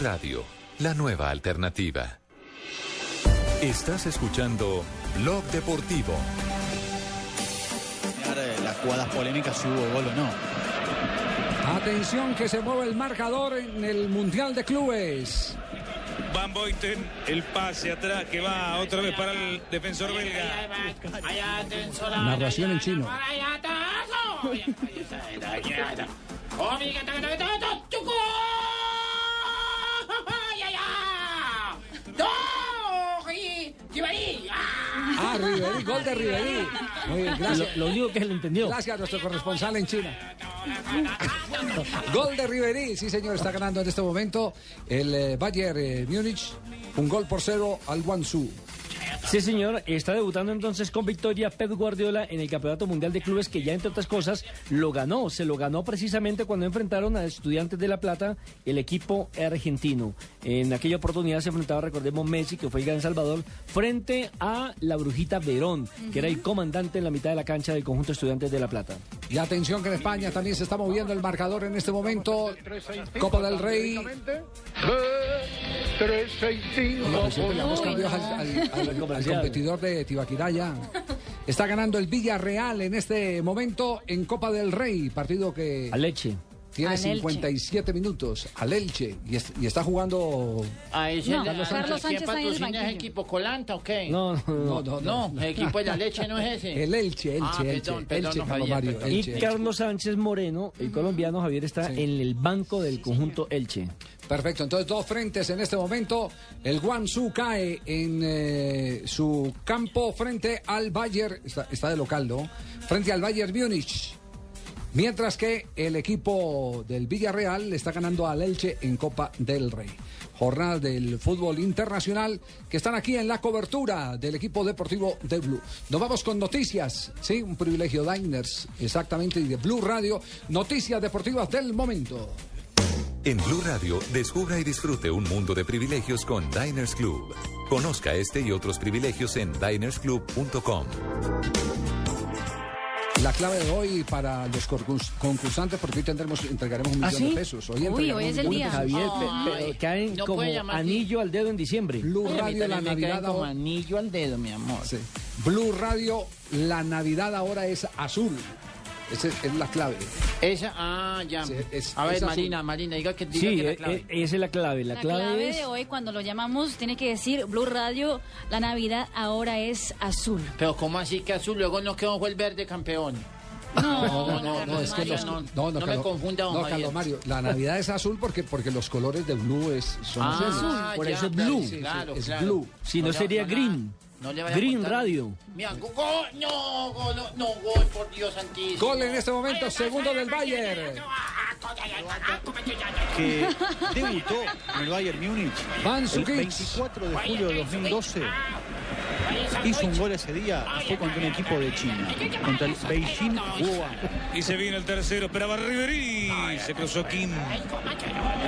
Radio, la nueva alternativa. Estás escuchando Blog Deportivo. Las jugadas polémicas si hubo gol o no. Atención que se mueve el marcador en el Mundial de Clubes. Van Boyten, el pase atrás que va otra vez para el defensor belga. Narración en chino. Ah, Riverí, gol de Riverí. Muy bien, gracias. Lo, lo único que le entendió. Gracias a nuestro corresponsal en China. gol de Riverí, sí señor, está ganando en este momento el eh, Bayern eh, Múnich. Un gol por cero al Guangzhou. Sí, señor. Está debutando entonces con victoria Pep Guardiola en el Campeonato Mundial de Clubes que ya, entre otras cosas, lo ganó. Se lo ganó precisamente cuando enfrentaron a Estudiantes de La Plata, el equipo argentino. En aquella oportunidad se enfrentaba, recordemos, Messi, que fue el gran Salvador, frente a la Brujita Verón, que era el comandante en la mitad de la cancha del conjunto Estudiantes de La Plata. Y atención que en España también se está moviendo el marcador en este momento. Copa del Rey. Oiga, pues siempre le damos cambios al, al- al- al competidor de Tibaquiraya. Está ganando el Villarreal en este momento en Copa del Rey, partido que Al Leche. Tiene Al Elche. 57 minutos al Elche y, es- y está jugando A ese No, Carlos a- Sánchez. ¿quién Carlos Sánchez está en el patrocina ese equipo colanta o qué? No, no, no, no, No, el equipo de la leche no es ese. El Elche, Elche, Ah, Elche, perdón, perdón, Elche, Carlos Mario. Y Elche, Elche. Carlos Sánchez Moreno, el colombiano Javier, está en el banco del conjunto Elche. Perfecto, entonces dos frentes en este momento. El Guangzhou cae en eh, su campo frente al Bayern, está, está de local, ¿no? Frente al Bayern Múnich. Mientras que el equipo del Villarreal está ganando al Elche en Copa del Rey. Jornadas del fútbol internacional que están aquí en la cobertura del equipo deportivo de Blue. Nos vamos con noticias, sí, un privilegio Diners, exactamente, y de Blue Radio. Noticias deportivas del momento. En Blue Radio, descubra y disfrute un mundo de privilegios con Diners Club. Conozca este y otros privilegios en dinersclub.com. La clave de hoy para los concurs- concursantes, porque hoy tendremos, entregaremos un ¿Ah, millón sí? de pesos. Hoy Uy, entregaremos hoy es un el día. Javier, pero caen No como anillo al dedo en diciembre. Blue Oye, Radio, la Navidad. como ahora- anillo al dedo, mi amor. Sí. Blue Radio, la Navidad ahora es azul. Esa es, es la clave. Esa, ah, ya. es- a ver, es azul. Marina, Marina, diga que diga Sí, que la e- clave. e- esa es la clave. La, La clave, clave es... de hoy, cuando lo llamamos, tiene que decir Blue Radio, la Navidad ahora es azul. Pero ¿cómo así que azul? Luego no quedó el verde campeón. No, No, no, no, es que los, no, no, no me confunda, don no, Javier. Carlos Mario, la Navidad es azul porque, porque los colores de blue es, son Ah, azules. azul. Por ya, eso es claro, blue. sí, sí, claro, es claro. blue. Si no, sería green. No le vaya Green contar. Radio. Mira, go- go- no, gol, no, gol, por Dios santísimo. Gol en este momento, segundo del Bayern. que debutó en el Bayern Múnich el Mandzukic. 24 de julio de 2012. Hizo un gol ese día, fue contra un equipo de China, contra el Beijing Wuhan. Y se viene el tercero, esperaba Riverí. Se cruzó Kim.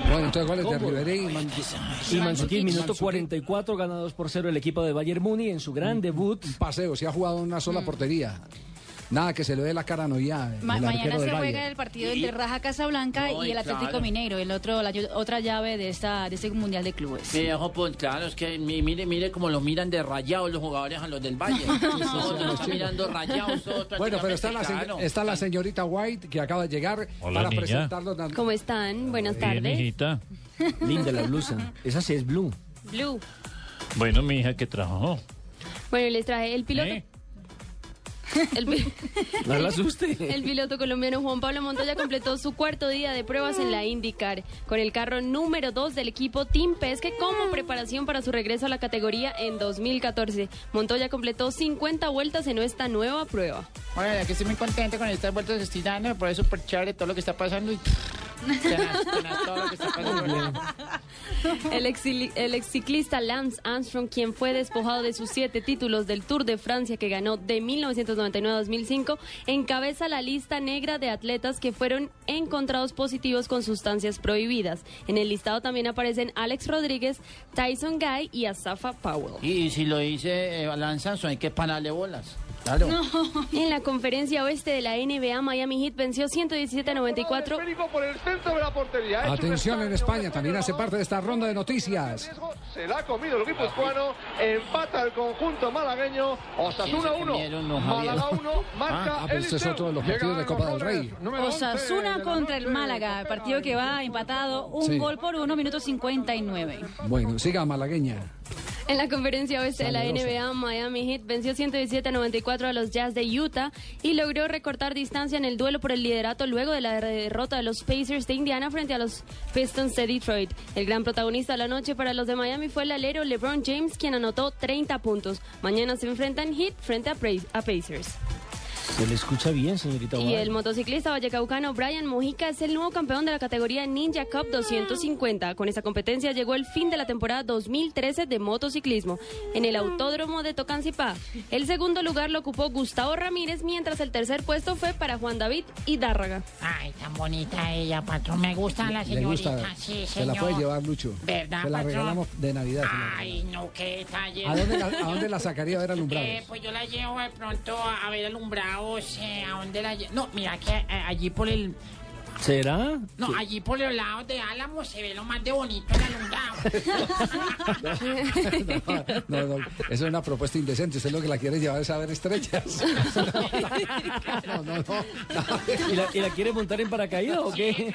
Bueno, entonces goles de Ribery y Mandzukic. Y Manzukic, minuto Mandzukic. 44, ganados por cero el equipo de Bayern Muni en su gran debut. Un paseo, se ha jugado en una sola portería. Nada, que se le ve la cara a el Ma- mañana se juega el partido entre Raja Casablanca No, y el Atlético claro. Mineiro, el otro, la otra llave de esta de este mundial de clubes. Mire, ojo, pues, claro, es que mi- mire, mire cómo los miran de rayados los jugadores a los del Valle. Están mirando rayados Bueno, pero está la, claro. está la señorita White que acaba de llegar Hola, para niña. presentarlos. ¿Cómo están? Buenas Bien, tardes. hijita. Linda la blusa. Esa sí es blue. Blue. Bueno, mi hija que trabajó. Bueno, les traje el piloto. ¿Eh? El, No la asuste. el piloto colombiano Juan Pablo Montoya completó su cuarto día de pruebas en la IndyCar con el carro número 2 del equipo Team Pesque como preparación para su regreso a la categoría en 2014. Montoya completó 50 vueltas en esta nueva prueba. Bueno, la que estoy muy contento con estas vueltas que estoy dando, por eso súper chévere todo lo que está pasando y tenaz, tenaz todo lo que está pasando. El ex, el ex ciclista Lance Armstrong, quien fue despojado de sus siete títulos del Tour de Francia que ganó de 1999 a 2005, encabeza la lista negra de atletas que fueron encontrados positivos con sustancias prohibidas. En el listado también aparecen Alex Rodríguez, Tyson Guy y Asafa Powell. Y, si lo dice eh, Alan Sanson, hay que pararle bolas. Claro. En la conferencia oeste de la NBA, Miami Heat venció 117 a 94. por el centro de la portería. Es Atención en España, también hace parte de esta ronda de noticias. Se la ha comido el equipo escuano. Empata el conjunto malagueño. Osasuna 1. Málaga 1. Marca Ah, pero este es otro de los partidos de Copa del Rey. Osasuna contra el Málaga, el partido que va empatado, un Sí. gol por uno, minuto 59. Bueno, siga malagueña. En la conferencia oeste de la. NBA, Miami Heat venció 117 a 94 a los Jazz de Utah y logró recortar distancia en el duelo por el liderato luego de la derrota de los Pacers de Indiana frente a los Pistons de Detroit. El gran protagonista de la noche para los de Miami fue el alero LeBron James, quien anotó 30 puntos. Mañana se enfrentan Heat frente a Pacers. Se le escucha bien, señorita. Y el motociclista vallecaucano Brian Mojica es el nuevo campeón de la categoría Ninja Cup 250. Con esta competencia llegó el fin de la temporada 2013 de motociclismo en el Autódromo de Tocancipá. El segundo lugar lo ocupó Gustavo Ramírez, mientras el tercer puesto fue para Juan David Hidárraga. Ay, tan bonita ella, patrón. Me gusta la señorita. gusta. Sí, se la puede llevar, Lucho. ¿Verdad, se la patrón? regalamos de Navidad. Ay, no, qué detalle. ¿A dónde la, a dónde la sacaría a ver alumbrados? Eh, pues yo la llevo de pronto a, ver alumbrados. eh, ¿A dónde la llevo? No, mira que eh, allí por el. ¿Será? No, allí por los lados de Álamo se ve lo más de bonito el alumbrado. No, no, eso es una propuesta indecente. Usted lo que la quiere llevar es a ver estrellas. No, no, no. ¿Y la, y la quiere montar en paracaídas o qué?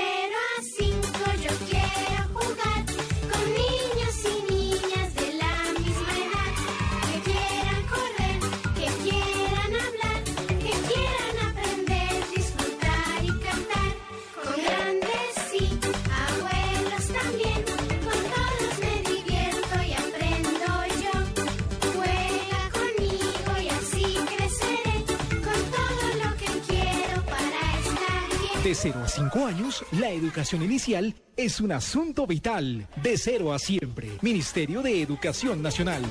0 a 5 años, la educación inicial es un asunto vital. De 0 a siempre. Ministerio de Educación Nacional.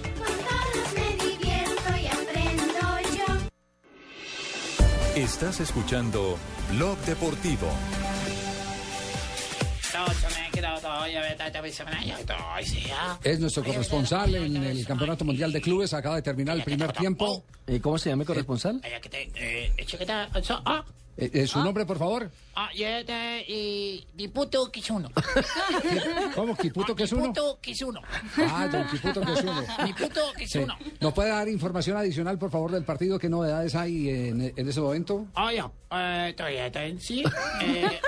Estás escuchando Blog Deportivo. Es nuestro corresponsal en el Campeonato Mundial de Clubes. Acaba de terminar el primer tiempo. ¿Cómo se llama el corresponsal? Ah, Eh, eh, ¿Su nombre, por favor? ah, yo este, y Diputo Kisuno. ¿Cómo? ¿Kiputo que es uno? Diputo Kisuno. Ah, don Kiputo que es uno. Diputo Sí. Kisuno. ¿Nos puede dar información adicional, por favor, del partido? ¿Qué novedades hay en, en ese momento? Ah, ya. Eh, todavía está en sí. Eh,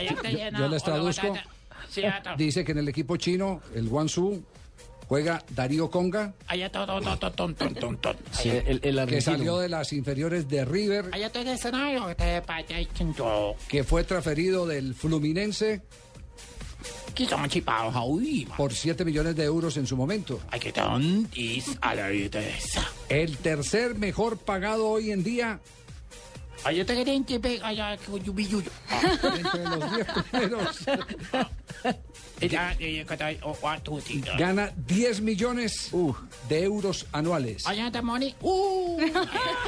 Yo les traduzco. Sí. Dice que en el equipo chino, el Guangzhou, juega Darío Conga, Allá está, ton, ton, ton, ton, ton, ton, ton. que salió de las inferiores de River, Allá está el escenario. Este, que fue transferido del Fluminense. Por 7 millones de euros en su momento. El tercer mejor pagado hoy en día. Allá está que te pega, allá que yubi yuyo. entre los 10 primeros Oh, ah, gana 10 millones de euros anuales. Uh.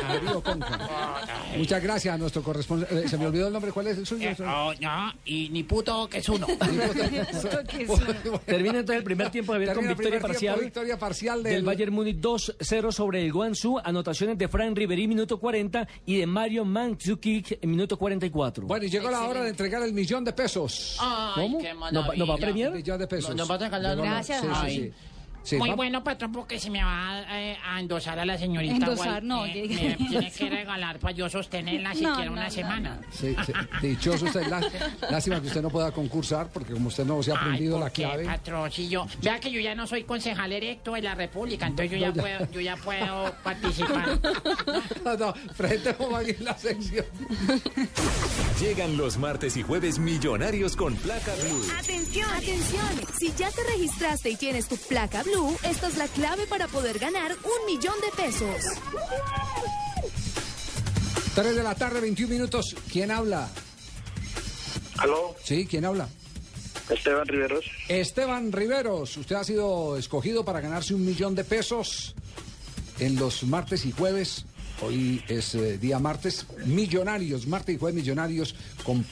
Darío. Muchas gracias a nuestro corresponsal. eh, Se me olvidó el nombre, ¿cuál es el suyo? Eh, oh, no, y ni puto que es uno. Termina entonces el primer tiempo de ver con victoria primer tiempo, parcial. victoria parcial Del del Bayern Múnich 2-0 sobre el Guangzhou, anotaciones de Frank Ribery minuto 40 y de Mario Mandzukic en minuto 44. Bueno, y llegó la hora de entregar el millón de pesos. Ay, ¿Cómo? qué ¿Nos va- nos va a premiar? Millón de pesos. Gracias, Sí, sí, Javi. sí. Sí, Muy va- bueno, patrón, porque se me va eh, a endosar a la señorita. Endosar, Guay- no, eh, me tiene que regalar para yo sostenerla No, siquiera no, una no, semana. Sí, sí. Dichoso usted. lá- Lástima que usted no pueda concursar porque como usted no se ha aprendido Ay, la ¿por qué, clave. patroncillo? Vea que yo ya no soy concejal electo de la República, entonces yo ya puedo, yo ya puedo participar. No, no, frente a en la sección. Llegan los martes y jueves millonarios con placa blue. Atención, atención. Si ya te registraste y tienes tu placa blue, esta es la clave para poder ganar un millón de pesos. 3 de la tarde, 21 minutos. ¿Quién habla? ¿Aló? Sí, ¿quién habla? Esteban Riveros. Esteban Riveros, usted ha sido escogido para ganarse un millón de pesos en los martes y jueves. Hoy es eh, día martes. Millonarios, martes y jueves millonarios con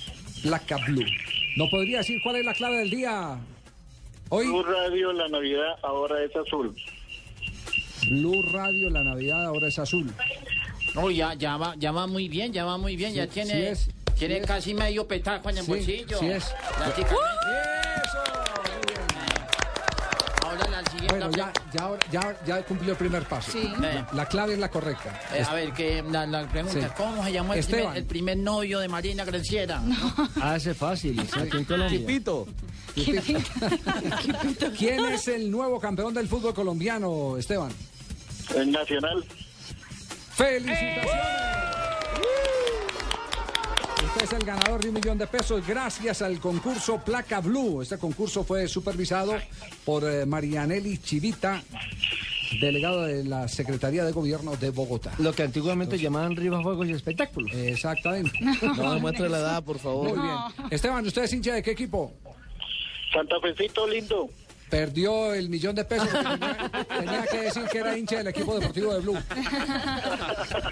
placa blue. ¿No podría decir cuál es la clave del día? Hoy. Blue Radio, la Navidad ahora es azul. Blue Radio, la Navidad ahora es azul. No, ya, ya va, ya va muy bien, ya va muy bien, ya tiene, sí es, tiene sí es. casi medio petaco en el Sí, bolsillo. sí es. Bueno, ya, ya, ya, ya cumplió el primer paso. Sí. La, la clave es la correcta. Eh, a ver, que la, la pregunta, Sí. ¿cómo se llamó el primer, Esteban. el primer novio de Marina Granciera? Ah, ese es fácil, aquí en Colombia. Chipito. ¿Quién es el nuevo campeón del fútbol colombiano, Esteban? El Nacional. ¡Felicitaciones! Usted es el ganador de un millón de pesos gracias al concurso Placa Blue. Este concurso fue supervisado por eh, Marianelli Chivita, delegado de la Secretaría de Gobierno de Bogotá. Lo que antiguamente llamaban Riva Juegos y Espectáculos. Exactamente. No, muestre la edad, por favor. Muy bien. Esteban, ¿usted es hincha de qué equipo? Santa Fecito lindo. Perdió el millón de pesos. Tenía, tenía que decir que era hincha del equipo deportivo de Blue.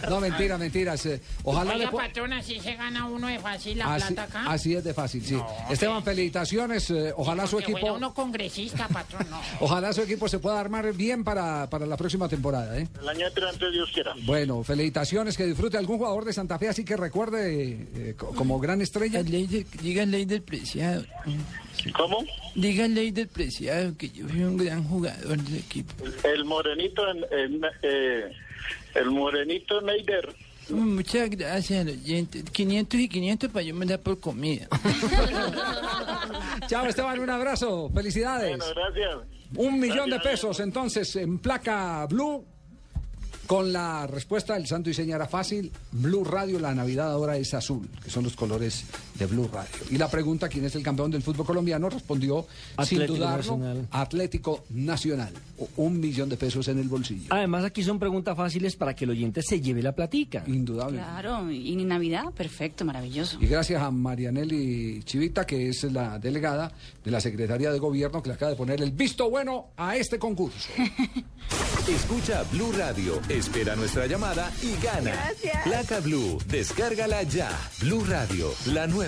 No, mentira, mentiras. eh, Ojalá le Oiga, po- patrón, así se gana uno de fácil la así, plata acá. así es de fácil, sí. Esteban, felicitaciones. eh, Ojalá su Que fuera equipo, uno congresista, patrón, no. ojalá su equipo se pueda armar bien para, para la próxima temporada. ¿eh? El año entrante, Dios quiera. Bueno, felicitaciones, que disfrute algún jugador de Santa Fe, así que recuerde eh, co- como gran estrella. Diga ley del preciado. ¿Cómo? Diga ley del preciado que yo fui un gran jugador del equipo. El morenito, en- en- eh, el morenito Neider. Muchas gracias oyente. 500 y 500 para yo me da por comida. Chao, Esteban, un abrazo. Felicidades. Bueno, gracias. Un millón de Gracias. pesos, entonces, en placa blue. Con la respuesta del santo era fácil. Blue Radio, la Navidad ahora es azul, que son los colores de Blue Radio. Y la pregunta, ¿quién es el campeón del fútbol colombiano? Respondió, sin Atlético dudarlo, Nacional. Atlético Nacional. Un millón de pesos en el bolsillo. Además, aquí son preguntas fáciles para que el oyente se lleve la platica. Indudable. Claro, y en Navidad, perfecto, maravilloso. Y gracias a Marianelli Chivita, que es la delegada de la Secretaría de Gobierno, que le acaba de poner el visto bueno a este concurso. Escucha Blue Radio, espera nuestra llamada y gana. Gracias. Placa Blue, descárgala ya. Blue Radio, la nueva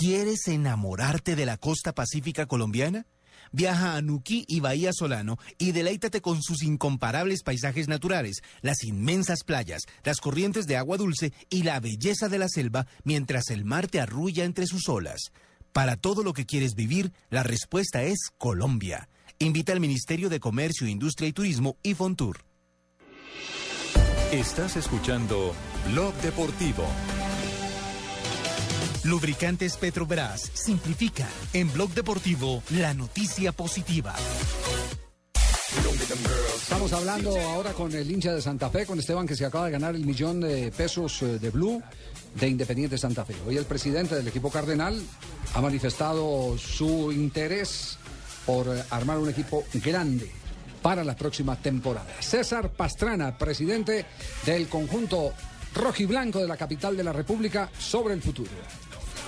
¿Quieres enamorarte de la costa pacífica colombiana? Viaja a Nuquí y Bahía Solano y deleítate con sus incomparables paisajes naturales, las inmensas playas, las corrientes de agua dulce y la belleza de la selva mientras el mar te arrulla entre sus olas. Para todo lo que quieres vivir, la respuesta es Colombia. Invita al Ministerio de Comercio, Industria y Turismo y Fontur. Estás escuchando Blog Deportivo. Lubricantes Petrobras simplifica en Blog Deportivo la noticia positiva. Estamos hablando ahora con el hincha de Santa Fe, con Esteban, que se acaba de ganar el millón de pesos eh, de Blue de Independiente Santa Fe. Hoy el presidente del equipo cardenal ha manifestado su interés por eh, armar un equipo grande para la próxima temporada. César Pastrana, presidente del conjunto rojiblanco de la capital de la República, sobre el futuro.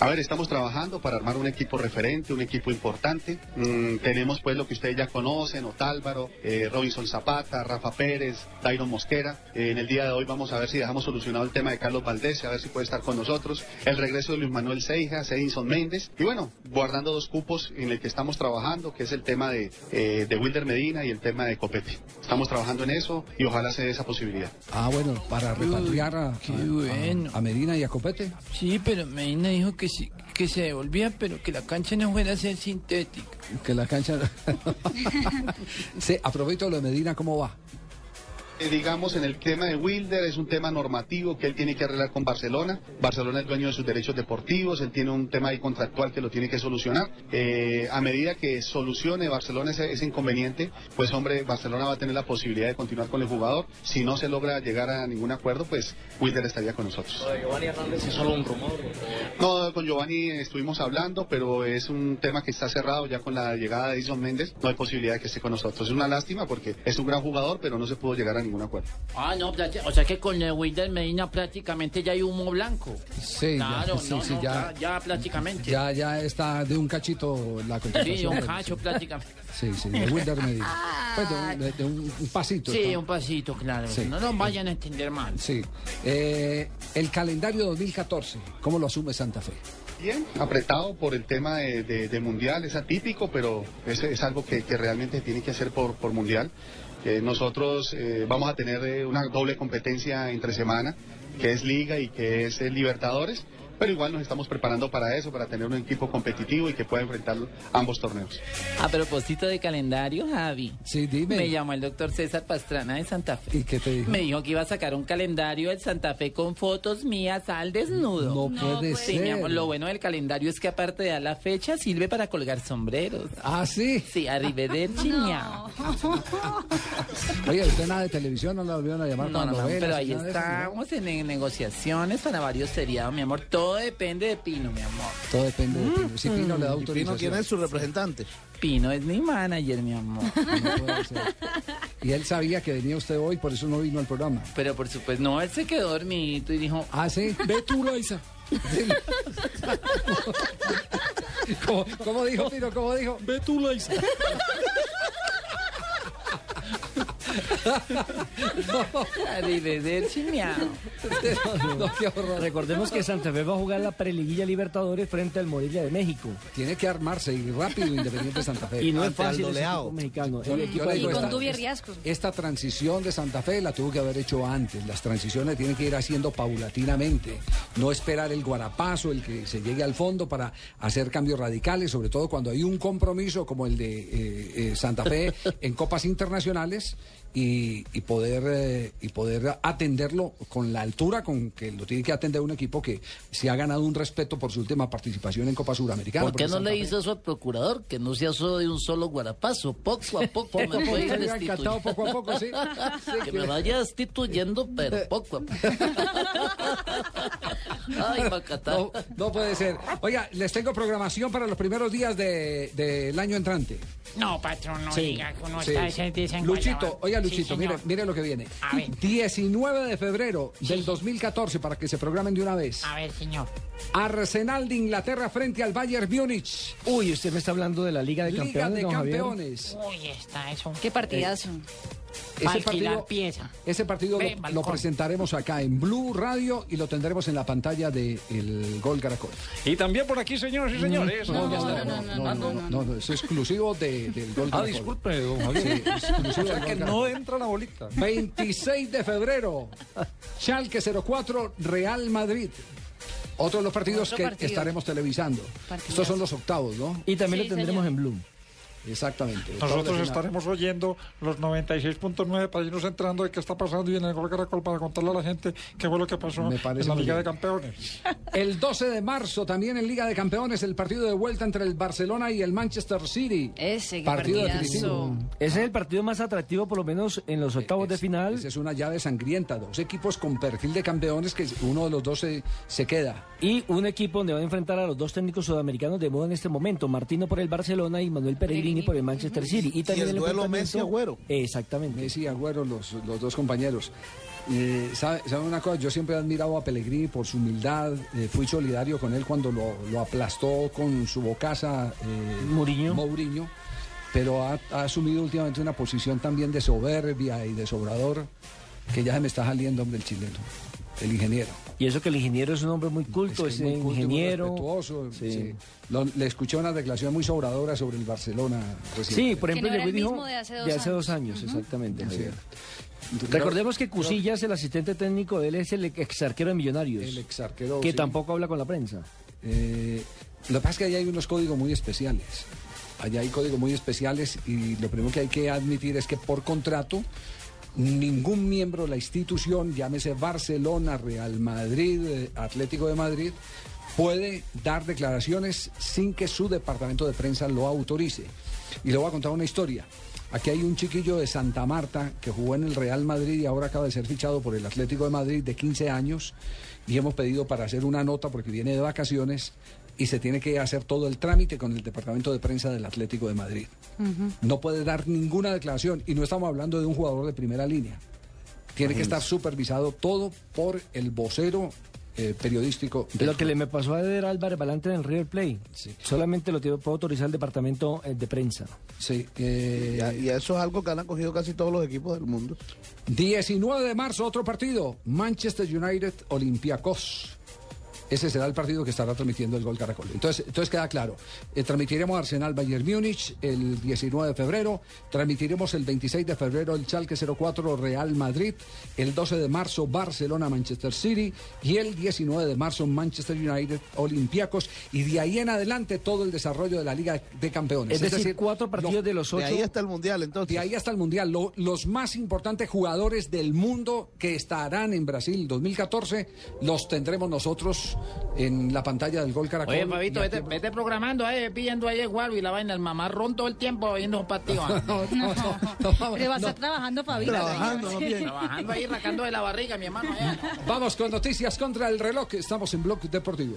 A ver, estamos trabajando para armar un equipo referente, un equipo importante. Mm, tenemos pues lo que ustedes ya conocen, Otálvaro, eh, Robinson Zapata, Rafa Pérez, Dairon Mosquera. Eh, en el día de hoy vamos a ver si dejamos solucionado el tema de Carlos Valdés, a ver si puede estar con nosotros. El regreso de Luis Manuel Seijas, Edinson Méndez. Y bueno, guardando dos cupos en el que estamos trabajando, que es el tema de, eh, de Wilder Medina y el tema de Copete. Estamos trabajando en eso y ojalá se dé esa posibilidad. Ah, bueno, para repatriar a, qué a- a Medina y a Copete. Sí, pero Medina dijo que sí, que se devolvía, pero que la cancha no fuera a ser sintética. Que la cancha. sí, aprovecho lo de Medina, ¿cómo va? Eh, digamos, en el tema de Wilder es un tema normativo que él tiene que arreglar con Barcelona. Barcelona es dueño de sus derechos deportivos, él tiene un tema ahí contractual que lo tiene que solucionar. Eh, a medida que solucione Barcelona ese, ese inconveniente, pues hombre, Barcelona va a tener la posibilidad de continuar con el jugador. Si no se logra llegar a ningún acuerdo, pues Wilder estaría con nosotros. Giovanni Hernández es solo un rumor. No, con Giovanni estuvimos hablando, pero es un tema que está cerrado ya con la llegada de Edison Méndez. No hay posibilidad de que esté con nosotros. Es una lástima porque es un gran jugador, pero no se pudo llegar a ningún acuerdo. Ah, no, o sea que con el Wilder Medina prácticamente ya hay humo blanco. Sí, Claro, ya, sí, no, sí, no, ya, ya, ya prácticamente. ya, ya está de un cachito la Sí, contratación. un de- cacho prácticamente. Sí, sí, de Wilder Medina. Pues de, un- de- de un, un pasito. Sí, está. un pasito, claro. Sí. No nos vayan a entender mal. Sí. Eh, el calendario 2014, ¿cómo lo asume Santa Fe? Bien, apretado por el tema de, de- de mundial, es atípico, pero es, es algo que, que realmente tiene que hacer por, por mundial. Nosotros eh, vamos a tener eh, una doble competencia entre semana, que es Liga y que es eh, Libertadores, pero igual nos estamos preparando para eso, para tener un equipo competitivo y que pueda enfrentar ambos torneos. A propósito de calendario, Javi. Sí, dime. Me llamó el doctor César Pastrana de Santa Fe. ¿Y qué te dijo? Me dijo que iba a sacar un calendario del Santa Fe con fotos mías al desnudo. No puede Sí, mi ser. amor, lo bueno del calendario es que aparte de dar la fecha, sirve para colgar sombreros. Ah, sí. Sí, arrivederci, ñao. Oye, ¿usted nada de televisión no la volvieron a llamar No, no, no, pero ahí ¿no? estamos en, en negociaciones para varios seriados, mi amor. Todo depende de Pino, mi amor. Todo depende de Pino. Si Pino le da Mm. autorización. ¿quién es su representante? Pino es mi manager, mi amor. No puede ser. Y él sabía que venía usted hoy, por eso no vino al programa. Pero por supuesto, no, él se quedó dormidito y dijo, Ah, sí. ve tú, Loisa. ¿Cómo, cómo dijo Pino? ¿Cómo dijo? Ve tú, Loisa. Arrivederci, miau. Recordemos que Santa Fe va a jugar la preliguilla Libertadores frente al Morelia de México. Tiene que armarse y rápido Independiente Santa Fe. Y no es fácil Leao. equipo mexicano. Yo- El yo le digo, Y con esta- Dubi es- Riascos. Esta transición de Santa Fe la tuvo que haber hecho antes. Las transiciones tienen que ir haciendo paulatinamente. No esperar el guarapazo, el que se llegue al fondo para hacer cambios radicales, sobre todo cuando hay un compromiso como el de eh, eh, Santa Fe en copas internacionales y, y poder eh, y poder atenderlo con la altura con que lo tiene que atender un equipo que se ha ganado un respeto por su última participación en Copa Suramericana. ¿Por qué no le dice eso al procurador? Que no sea solo de un solo guarapazo. Poco a poco me Poco a poco, puede ir le hubiera encantado destituyendo. poco a poco, sí. que me vaya destituyendo, pero poco a poco. Ay, Macatá. No, no puede ser. Oiga, les tengo programación para los primeros días de- del año entrante. No, patrón, no Sí. diga que uno Sí, está sí. ese- desenguayado. Luchito, oiga Luchito, mire, mire lo que viene. A ver. 19 de febrero del 2014, para que se programen de una vez. A ver, señor. Arsenal de Inglaterra frente al Bayern Múnich. Uy, usted me está hablando de la Liga de Liga Campeones, de don Javier. Campeones. Uy, está eso. Qué partidazo. Ese partido, pieza. ese partido lo, presentaremos acá en Blue Radio y lo tendremos en la pantalla de El Gol Caracol. Y también por aquí, señores y señores. No, no, no, no, no, no, no, no, eso es exclusivo de- del Gol Ah, Caracol. disculpe, don Javier. Sí, exclusivo O sea que no entra la bolita. 26 de febrero, Schalke 04, Real Madrid. Otro de los partidos Otro que partido. estaremos televisando. Estos son los octavos, ¿no? Y también lo tendremos en Bloom. Exactamente. Nosotros estaremos oyendo los 96.9 para irnos enterando de qué está pasando y en el Gol Caracol para contarle a la gente qué fue lo que pasó Me en la Liga bien. de Campeones. El 12 de marzo, también en Liga de Campeones, el partido de vuelta entre el Barcelona y el Manchester City. Ese, partido definitivo. Ese es el partido más atractivo, por lo menos en los octavos de final. Es una llave sangrienta, dos equipos con perfil de campeones que uno de los dos se, se queda. Y un equipo donde va a enfrentar a los dos técnicos sudamericanos de moda en este momento, Martino por el Barcelona y Manuel Peregrini por el Manchester City. Y también el duelo enfrentamiento- Messi-Agüero. Exactamente. Messi y Agüero, los, los dos compañeros. Eh, ¿sabe, sabe una cosa? Yo siempre he admirado a Pellegrini por su humildad. eh, fui solidario con él cuando lo, lo aplastó con su bocaza eh, Mourinho. Mourinho, Pero ha, ha asumido últimamente una posición también de soberbia y de sobrador que ya se me está saliendo, hombre, el chileno, el ingeniero. Y eso que el ingeniero es un hombre muy culto, Es es, que muy culto y muy ingeniero. respetuoso, Sí. sí. Lo- le escuché una declaración muy sobradora sobre el Barcelona. reciente. Sí, por ejemplo, Que no era llegó y el dijo mismo de hace dos años. años, exactamente. Sí. Recordemos que Cusillas, el asistente técnico de él, es el ex arquero de Millonarios. El ex arquero. que sí. tampoco habla con la prensa. Eh, lo que pasa es que ahí hay unos códigos muy especiales. Allá hay códigos muy especiales y lo primero que hay que admitir es que por contrato ningún miembro de la institución, llámese Barcelona, Real Madrid, eh, Atlético de Madrid, puede dar declaraciones sin que su departamento de prensa lo autorice. Y le voy a contar una historia. Aquí hay un chiquillo de Santa Marta que jugó en el Real Madrid y ahora acaba de ser fichado por el Atlético de Madrid de 15 años y hemos pedido para hacer una nota porque viene de vacaciones y se tiene que hacer todo el trámite con el departamento de prensa del Atlético de Madrid. No puede dar ninguna declaración y no estamos hablando de un jugador de primera línea. Tiene que estar supervisado todo por el vocero eh, periodístico. Lo que le me pasó a Eder Álvarez Balante en el River Play. Solamente lo tiene- puede autorizar el departamento eh, de prensa. Sí. Y, y eso es algo que han acogido casi todos los equipos del mundo. 19 de marzo, otro partido. Manchester United, Olympiacos. Ese será el partido que estará transmitiendo el Gol Caracol. Entonces, entonces queda claro. Eh, transmitiremos Arsenal Bayern Múnich el 19 de febrero. Transmitiremos el 26 de febrero el Schalke 04 Real Madrid. El 12 de marzo Barcelona Manchester City. Y el 19 de marzo Manchester United Olympiacos. Y de ahí en adelante todo el desarrollo de la Liga de Campeones. Es decir, cuatro partidos de los ocho. De ahí hasta el Mundial, entonces. De ahí hasta el Mundial. Lo- los más importantes jugadores del mundo que estarán en Brasil 2014 los tendremos nosotros en la pantalla del Gol Caracol. Oye, Fabito, vete, vete programando, eh, pidiendo ahí el guaro y la vaina, el mamarrón todo el tiempo viendo un partido. Pero va a estar trabajando, Fabito. Trabajando, bien. Trabajando ahí, racando de la barriga, mi hermano. allá. Vamos con noticias contra el reloj. Estamos en Blog Deportivo.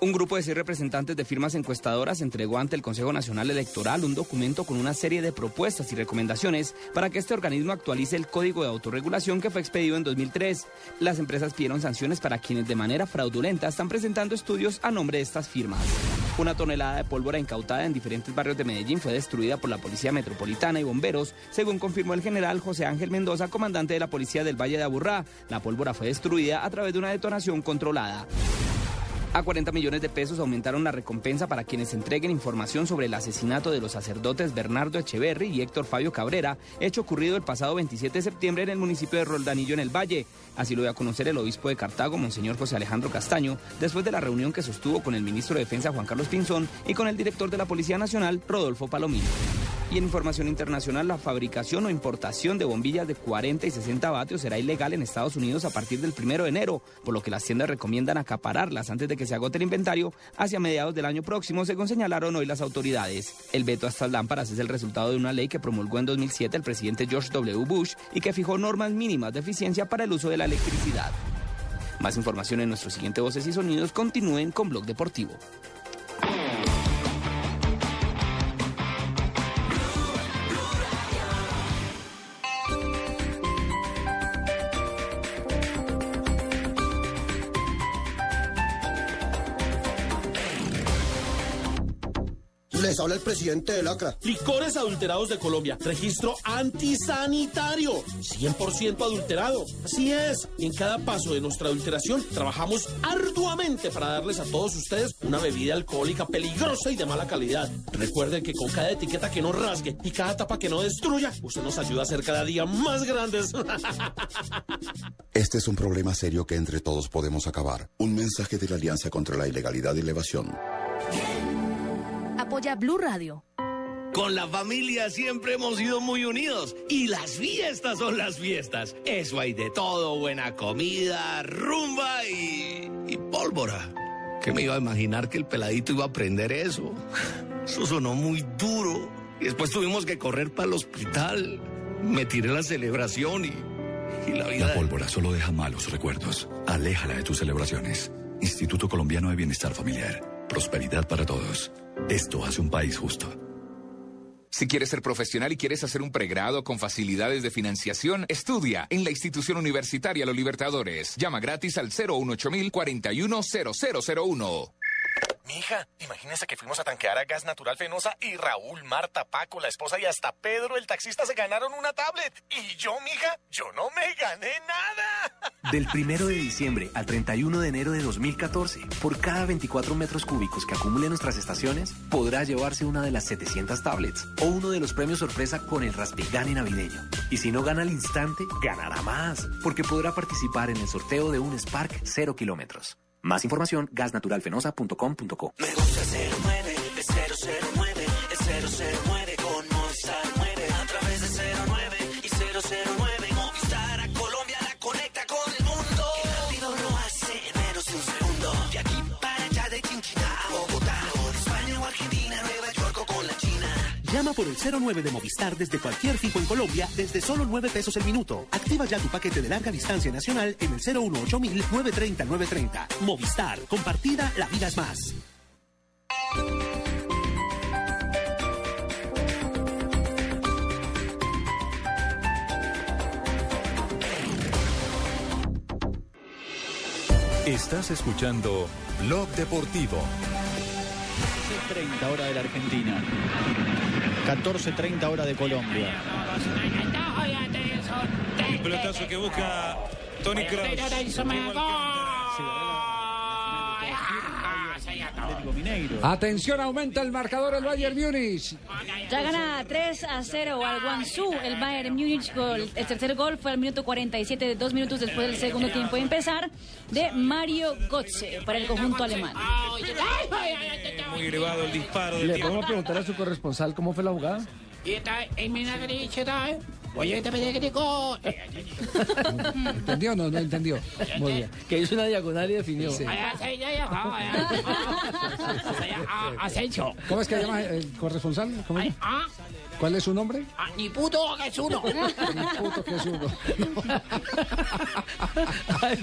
Un grupo de seis representantes de firmas encuestadoras entregó ante el Consejo Nacional Electoral un documento con una serie de propuestas y recomendaciones para que este organismo actualice el código de autorregulación que fue expedido en 2003. Las empresas pidieron sanciones para quienes de manera fraudulenta están presentando estudios a nombre de estas firmas. Una tonelada de pólvora incautada en diferentes barrios de Medellín fue destruida por la Policía Metropolitana y bomberos, según confirmó el general José Ángel Mendoza, comandante de la Policía del Valle de Aburrá. La pólvora fue destruida a través de una detonación controlada. A 40 millones de pesos aumentaron la recompensa para quienes entreguen información sobre el asesinato de los sacerdotes Bernardo Echeverry y Héctor Fabio Cabrera, hecho ocurrido el pasado 27 de septiembre en el municipio de Roldanillo en el Valle. Así lo dio a conocer el obispo de Cartago, Monseñor José Alejandro Castaño, después de la reunión que sostuvo con el ministro de Defensa Juan Carlos Pinzón y con el director de la Policía Nacional, Rodolfo Palomino. Y en información internacional, la fabricación o importación de bombillas de 40 y 60 vatios será ilegal en Estados Unidos a partir del 1 de enero, por lo que las tiendas recomiendan acapararlas antes de que se agote el inventario hacia mediados del año próximo, según señalaron hoy las autoridades. El veto a estas lámparas es el resultado de una ley que promulgó en 2007 el presidente George W. Bush y que fijó normas mínimas de eficiencia para el uso de la electricidad. Más información en nuestro siguiente Voces y Sonidos. Continúen con Blog Deportivo. Habla el presidente del ACRA. Licores adulterados de Colombia. Registro antisanitario. 100% adulterado. Así es. Y en cada paso de nuestra adulteración trabajamos arduamente para darles a todos ustedes una bebida alcohólica peligrosa y de mala calidad. Recuerden que con cada etiqueta que no rasgue y cada tapa que no destruya, usted nos ayuda a ser cada día más grandes. Este es un problema serio que entre todos podemos acabar. Un mensaje de la Alianza contra la Ilegalidad y la Evasión. Apoya Blue Radio. Con la familia siempre hemos sido muy unidos y las fiestas son las fiestas. Eso hay de todo, buena comida, rumba y, y pólvora. ¿Qué me iba a imaginar que el peladito iba a aprender eso? Eso sonó muy duro. Y después tuvimos que correr para el hospital. Me tiré la celebración y, y la vida... La pólvora solo deja malos recuerdos. Aléjala de tus celebraciones. Instituto Colombiano de Bienestar Familiar. Prosperidad para todos. Esto hace un país justo. Si quieres ser profesional y quieres hacer un pregrado con facilidades de financiación, estudia en la institución universitaria Los Libertadores. Llama gratis al 018 410001. Mija, imagínese que fuimos a tanquear a Gas Natural Fenosa y Raúl, Marta, Paco, la esposa y hasta Pedro, el taxista, se ganaron una tablet. Y yo, mija, yo no me gané nada. Del primero de diciembre al 31 de enero de 2014, por cada 24 metros cúbicos que acumule nuestras estaciones, podrá llevarse una de las 700 tablets o uno de los premios sorpresa con el Raspigani navideño. Y si no gana al instante, ganará más, porque podrá participar en el sorteo de un Spark 0 kilómetros. Más información, gasnaturalfenosa.com.co. Me gusta 09, es por el 09 de Movistar desde cualquier fijo en Colombia desde solo 9 pesos el minuto. Activa ya tu paquete de larga distancia nacional en el 018 930 930. Movistar, compartida, la vida es más. Estás escuchando Blog Deportivo. 30 hora de la Argentina. 14.30 hora de Colombia. Un pelotazo que busca Tony Kroos. Atención, aumenta el marcador el Bayern Múnich. Ya gana 3 a 0 al Guangzhou, el Bayern Múnich. Gol. El tercer gol fue al minuto 47, de dos minutos después del segundo tiempo de empezar, de Mario Götze para el conjunto alemán. Muy elevado el disparo. del ¿Le podemos preguntar a su corresponsal cómo fue la jugada? ¿Entendió o no? No entendió. Muy bien. Que hizo una diagonal y definió. Sí. Asensio. ¿Cómo es que llama el corresponsal? ¿Cómo es? ¿Cuál es su nombre? Ah, ni puto que es uno. Ni puto que es uno.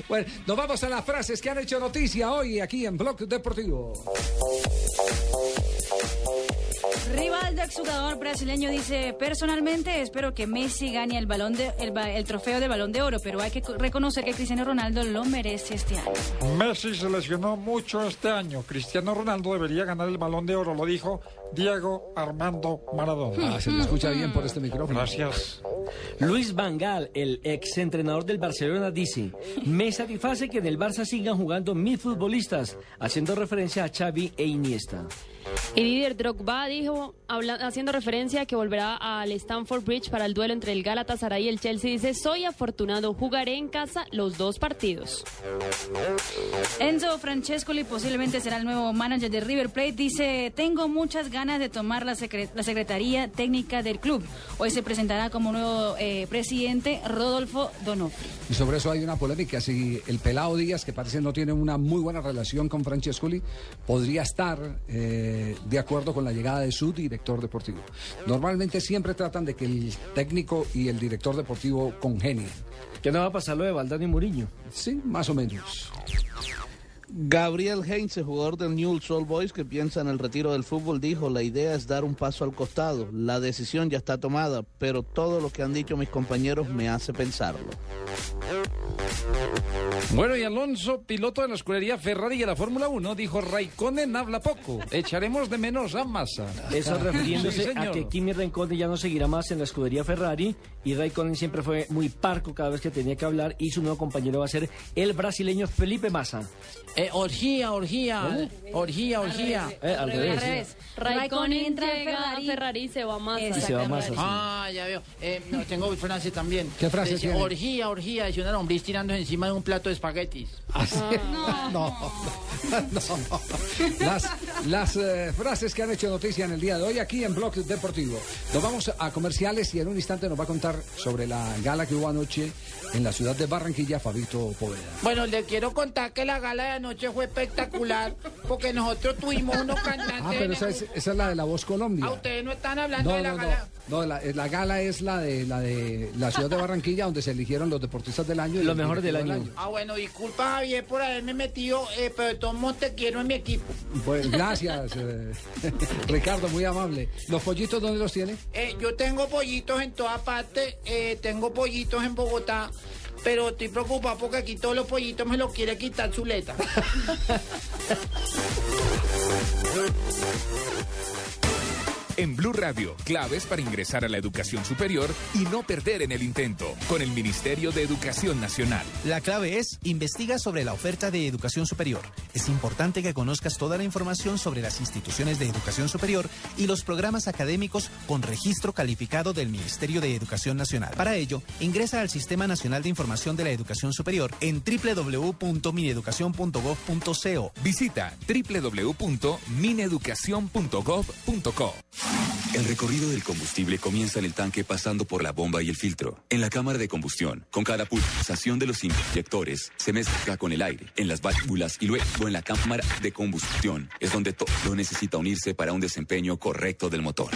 bueno, nos vamos a las frases que han hecho noticia hoy aquí en Blog Deportivo. Rivaldo, exjugador brasileño, dice, personalmente espero que Messi gane el, balón de, el, el trofeo del balón de oro, pero hay que co- reconocer que Cristiano Ronaldo lo merece este año. Messi se lesionó mucho este año. Cristiano Ronaldo debería ganar el balón de oro, lo dijo Diego Armando Maradona. Ah, se le escucha bien por este micrófono. Gracias. Luis Vangal, el exentrenador del Barcelona, dice: Me satisface que en el Barça sigan jugando mis futbolistas, haciendo referencia a Xavi e Iniesta. Y Didier Drogba dijo, habla- haciendo referencia a que volverá al Stamford Bridge para el duelo entre el Galatasaray y el Chelsea, dice, soy afortunado, jugaré en casa los dos partidos. Enzo Francescoli posiblemente será el nuevo manager de River Plate. Dice, tengo muchas ganas de tomar la, secre- la secretaría técnica del club. Hoy se presentará como nuevo eh, presidente Rodolfo Donofri. Y sobre eso hay una polémica. Si el pelado Díaz, que parece no tiene una muy buena relación con Francescoli, podría estar eh, de acuerdo con la llegada de su director deportivo. Normalmente siempre tratan de que el técnico y el director deportivo congenien. ¿Qué no va a pasar lo de Valdano y Muriño? Sí, más o menos. Gabriel Heinze, jugador del Newell's Old Boys que piensa en el retiro del fútbol, dijo, la idea es dar un paso al costado. La decisión ya está tomada, pero todo lo que han dicho mis compañeros me hace pensarlo. Bueno, y Alonso, piloto de la escudería Ferrari y de la Fórmula 1, dijo, Raikkonen habla poco, echaremos de menos a Massa. Eso refiriéndose Sí, a que Kimi Raikkonen ya no seguirá más en la escudería Ferrari y Raikkonen siempre fue muy parco cada vez que tenía que hablar y su nuevo compañero va a ser el brasileño Felipe Massa. Eh, orgía, orgía, orgía, orgía. Eh, al revés. revés. Raikkonen Raikkonen a llega Ferrari. a Ferrari y se va más. Y se va sí. Ah, ya veo. Eh, no, tengo frase también. ¿Qué frase Decía, tiene? Orgía, orgía, es una lombriz tirando encima de un plato de espaguetis. No, no. Las, las eh, frases que han hecho noticia en el día de hoy aquí en Blog Deportivo. Nos vamos a comerciales y en un instante nos va a contar sobre la gala que hubo anoche en la ciudad de Barranquilla, Fabito Poveda. Bueno, le quiero contar que la gala de anoche fue espectacular porque nosotros tuvimos unos cantantes. Ah, pero esa es, esa es la de la Voz Colombia. Ah, ustedes no están hablando No, de la no, gala. No, la, la gala es la de la de la ciudad de Barranquilla, donde se eligieron los deportistas del año. y Lo el mejor del año. Ah, bueno, disculpa Javier por haberme metido, eh, pero de todos modos te quiero en mi equipo. Pues gracias, eh, Ricardo, muy amable. ¿Los pollitos dónde los tiene? Eh, yo tengo pollitos en toda parte, eh, tengo pollitos en Bogotá, pero estoy preocupado porque aquí todos los pollitos me los quiere quitar Zuleta. En Blue Radio, claves para ingresar a la educación superior y no perder en el intento, con el Ministerio de Educación Nacional. La clave es, investiga sobre la oferta de educación superior. Es importante que conozcas toda la información sobre las instituciones de educación superior y los programas académicos con registro calificado del Ministerio de Educación Nacional. Para ello, ingresa al Sistema Nacional de Información de la Educación Superior en www.mineducacion.gov.co. Visita www.mineducacion.gov.co. El recorrido del combustible comienza en el tanque pasando por la bomba y el filtro. En la cámara de combustión, con cada pulsación de los inyectores, se mezcla con el aire, en las válvulas y luego en la cámara de combustión. Es donde todo necesita unirse para un desempeño correcto del motor.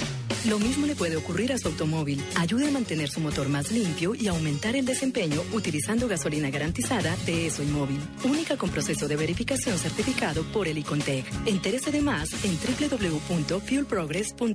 Lo mismo le puede ocurrir a su automóvil. Ayude a mantener su motor más limpio y aumentar el desempeño utilizando gasolina garantizada de ESO Móvil. Única con proceso de verificación certificado por el Icontec. Entérese de más en www.fuelprogress.com.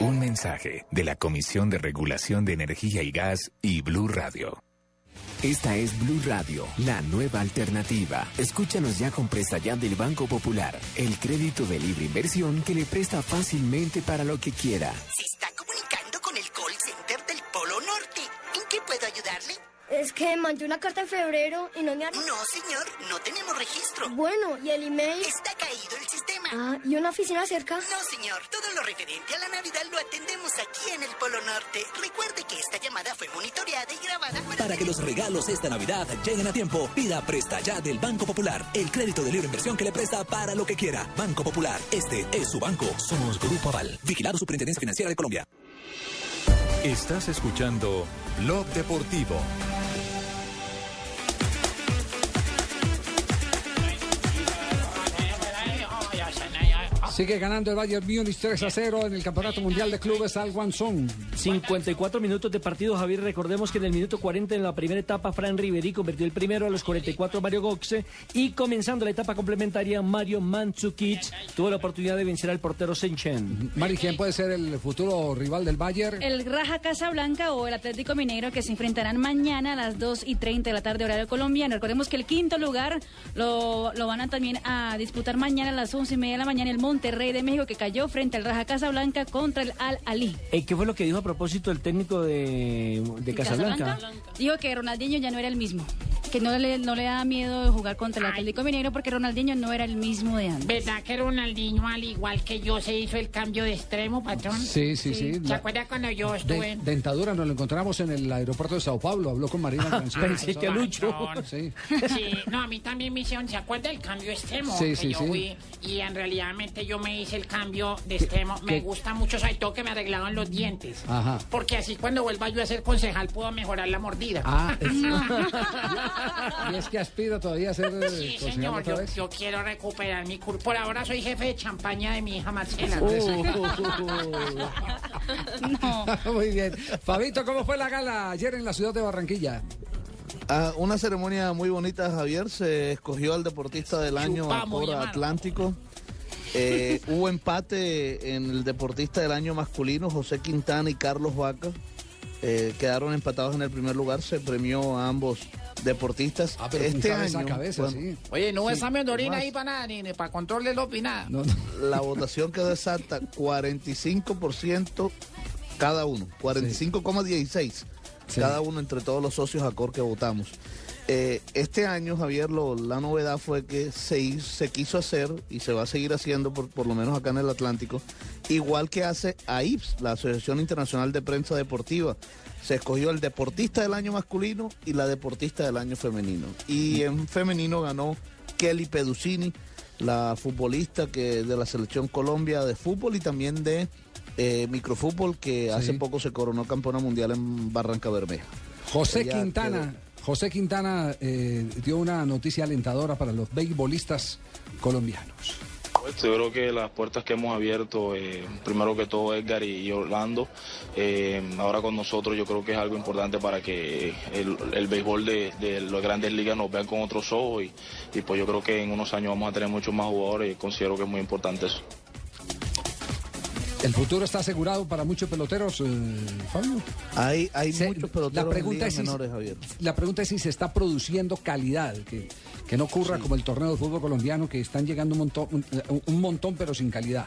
Un mensaje de la Comisión de Regulación de Energía y Gas y Blue Radio. Esta es Blue Radio, la nueva alternativa. Escúchanos ya con Presta Ya del Banco Popular, el crédito de libre inversión que le presta fácilmente para lo que quiera. Se está comunicando con el call center del Polo Norte. ¿En qué puedo ayudarle? Es que mandé una carta en febrero y no me han... No, señor, no tenemos registro. Bueno, ¿y el email? Está Ah, ¿y una oficina cerca? No, señor. Todo lo referente a la Navidad lo atendemos aquí en el Polo Norte. Recuerde que esta llamada fue monitoreada y grabada para... Para que los regalos esta Navidad lleguen a tiempo, pida Presta Ya del Banco Popular. El crédito de libre inversión que le presta para lo que quiera. Banco Popular. Este es su banco. Somos Grupo Aval. Vigilado Superintendencia Financiera de Colombia. Estás escuchando Blog Deportivo. Sigue ganando el Bayern Múnich 3 a 0 en el Campeonato Mundial de Clubes al Guangzhou. 54 minutos de partido, Javier. Recordemos que en el minuto 40 en la primera etapa, Fran Riveri convirtió el primero a los 44 Mario Goxe. Y comenzando la etapa complementaria, Mario Mandzukic tuvo la oportunidad de vencer al portero Senchen. Mari, ¿quién puede ser el futuro rival del Bayern? El Raja Casablanca o el Atlético Mineiro que se enfrentarán mañana a las 2 y 30 de la tarde horario colombiano. Recordemos que el quinto lugar lo, lo van a también a disputar mañana a las 11 y media de la mañana el Monterrey de México que cayó frente al Raja Casablanca contra el Al Ali. Eh, ¿Qué fue lo que dijo a propósito el técnico de, de Casablanca? Dijo que Ronaldinho ya no era el mismo. Que no le, no le da miedo jugar contra el Atlético Mineiro porque Ronaldinho no era el mismo de antes. ¿Verdad que Ronaldinho, al igual que yo, se hizo el cambio de extremo, patrón? Sí, sí, sí. ¿Se acuerda cuando yo De- estuve? dentadura, nos lo encontramos en el aeropuerto de Sao Paulo. Habló con Marina Granciera. Pensé que Lucho. Sí. Sí, no, a mí también me hicieron, ¿se acuerda del cambio extremo? Sí, que sí, yo sí. fui y en realidad yo me hice el cambio de extremo. Me gusta mucho, sobre todo que me arreglaban los dientes. Ajá. Porque así cuando vuelva yo a ser concejal puedo mejorar la mordida. Ah, y es que aspira todavía a ser eh, Sí, concejal señor, otra yo, vez. yo quiero recuperar mi curso. Por ahora soy jefe de champaña de mi hija Marcela. Muy bien. Fabito, ¿cómo fue la gala ayer en la ciudad de Barranquilla? Ah, una ceremonia muy bonita, Javier. Se escogió al deportista del año Chupamos, por. Atlántico. Eh, hubo empate en el deportista del año masculino, José Quintana y Carlos Vaca. Eh, quedaron empatados en el primer lugar. Se premió a ambos deportistas. Ah, pero este cabeza año, a cabeza, bueno, sí. Oye, no Sí, examen de orina más. ahí para nada, ni, ni para control de lopi, nada. la votación quedó exacta, 45% cada uno, 45,16 Sí. cada uno entre todos los socios ACOR que votamos. Eh, este año, Javier, lo- la novedad fue que se, se quiso hacer y se va a seguir haciendo, por, por lo menos acá en el Atlántico, igual que hace AIPS, la Asociación Internacional de Prensa Deportiva. Se escogió el deportista del año masculino y la deportista del año femenino. Y en femenino ganó Kelly Pedusini, la futbolista que de la selección Colombia de fútbol y también de eh, microfútbol que hace poco se coronó campeona mundial en Barranca Bermeja. José Ella Quintana. José Quintana eh, dio una noticia alentadora para los beisbolistas colombianos. Yo creo que las puertas que hemos abierto, eh, primero que todo Edgar y, y Orlando, eh, ahora con nosotros yo creo que es algo importante para que el, el béisbol de, de las grandes ligas nos vean con otros ojos y, y pues yo creo que en unos años vamos a tener muchos más jugadores y considero que es muy importante eso. ¿El futuro está asegurado para muchos peloteros, eh, Fabio? Hay, hay Se- muchos peloteros la en pregunta ligas es si- menores, Javier. La pregunta es si se está produciendo calidad, que, que no ocurra como el torneo de fútbol colombiano, que están llegando un montón, un, un montón pero sin calidad.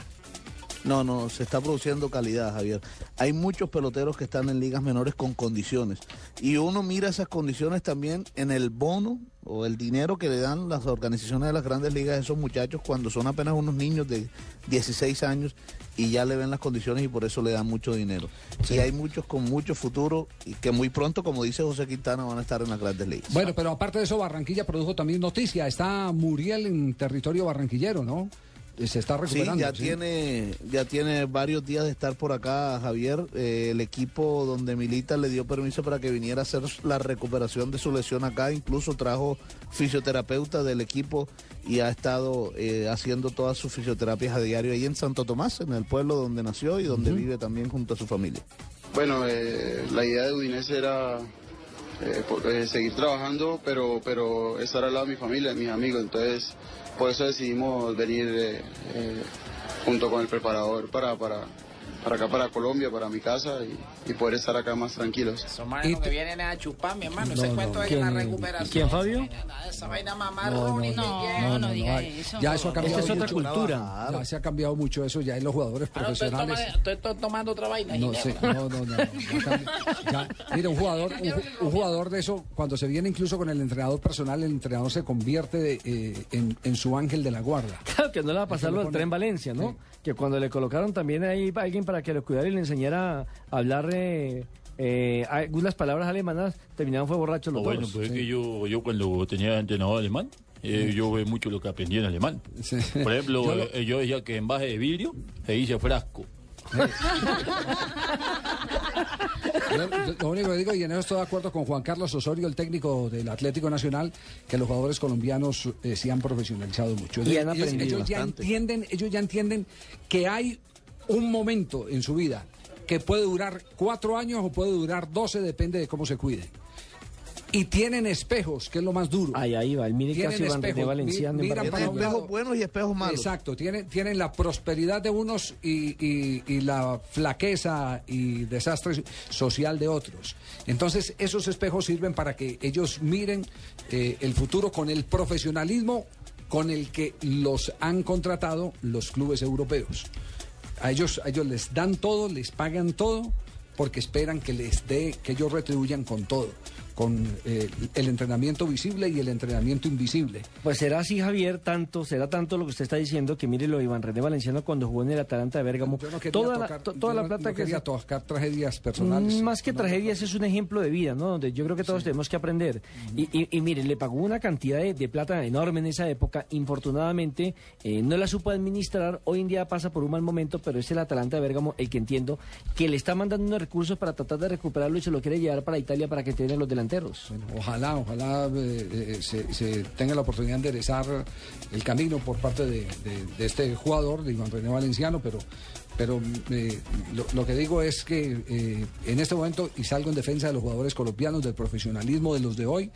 No, no, se está produciendo calidad, Javier. Hay muchos peloteros que están en ligas menores con condiciones. Y uno mira esas condiciones también en el bono o el dinero que le dan las organizaciones de las grandes ligas a esos muchachos cuando son apenas unos niños de 16 años y ya le ven las condiciones y por eso le dan mucho dinero. Y hay muchos con mucho futuro y que muy pronto, como dice José Quintana, van a estar en las grandes ligas. Bueno, pero aparte de eso, Barranquilla produjo también noticia. Está Muriel en territorio barranquillero, ¿no? Se está Sí, recuperando. ya tiene, ya tiene varios días de estar por acá, Javier. Eh, el equipo donde milita le dio permiso para que viniera a hacer la recuperación de su lesión acá. Incluso trajo fisioterapeuta del equipo y ha estado eh, haciendo todas sus fisioterapias a diario ahí en Santo Tomás, en el pueblo donde nació y donde vive también junto a su familia. Bueno, eh, la idea de Udinese era eh, eh, seguir trabajando, pero, pero estar al lado de mi familia, de mis amigos. Entonces, por eso decidimos venir eh, eh, junto con el preparador para, para, para acá, para Colombia, para mi casa y, y poder estar acá más tranquilos. Esos manes que vienen a chupar, mi hermano. No, Ese no. cuento de ¿Quién- la recuperación. quién, Fabio? Esa vaina mamá, No, Ronnie, no, que no, no, diga no, Ya eso ha cambiado Esa es otra mucho. cultura. Ya se ha cambiado mucho eso ya en los jugadores Ah, profesionales. estoy, tomando otra vaina. No sé, no, no, no. mira, un jugador, un, ju- un jugador de eso, cuando se viene incluso con el entrenador personal, el entrenador se convierte eh, en, en su ángel de la guarda. Claro que no le va a pasar lo del tren Valencia, ¿no? Que cuando le colocaron también ahí alguien para que lo cuidara y le enseñara a hablar eh, eh, algunas palabras alemanas, terminaron fue borrachos los No, bueno, dos. pues es que yo, yo cuando tenía entrenador alemán, eh, yo ve mucho lo que aprendí en alemán. Por ejemplo, Yo lo- eh, yo decía que en base de vidrio se dice frasco. Yo, yo- lo único que digo, y en eso estoy de acuerdo con Juan Carlos Osorio, el técnico del Atlético Nacional, que los jugadores colombianos eh, se han profesionalizado mucho. Y han Ellos- aprendido ellos ya entienden, ellos ya entienden que hay un momento en su vida que puede durar cuatro años o puede durar doce, depende de cómo se cuiden. Y tienen espejos, que es lo más duro. Ahí, ahí va, el mire Tienen casi Iván René espejos, Valenciano. en mi- miran Barranquilla. para un lado. buenos y espejos malos. Exacto, tienen, tienen la prosperidad de unos y, y- y la flaqueza y desastre social de otros. Entonces, esos espejos sirven para que ellos miren eh, el futuro con el profesionalismo con el que los han contratado los clubes europeos. A ellos, a ellos les dan todo, les pagan todo, porque esperan que les dé, que ellos retribuyan con todo, con eh, el entrenamiento visible y el entrenamiento invisible. Pues será así, Javier, tanto, será tanto lo que usted está diciendo que mire lo de Iván René Valenciano cuando jugó en el Atalanta de Bérgamo. No toda la, to- yo toda la plata no que quería se- tocar tragedias personales. Mm, Más que tragedias es un ejemplo de vida, ¿no? Donde yo creo que todos tenemos que aprender. y, y, y mire, le pagó una cantidad de, de plata enorme en esa época. Infortunadamente, eh, no la supo administrar. Hoy en día pasa por un mal momento, pero es el Atalanta de Bérgamo el que entiendo que le está mandando unos recursos para tratar de recuperarlo y se lo quiere llevar para Italia para que tienen los delanteros. Ojalá, ojalá eh, eh, se, tenga la oportunidad de enderezar el camino por parte de, de- de este jugador, de Iván René Valenciano, pero, pero eh, lo, lo que digo es que eh, en este momento, y salgo en defensa de los jugadores colombianos, del profesionalismo de los de hoy,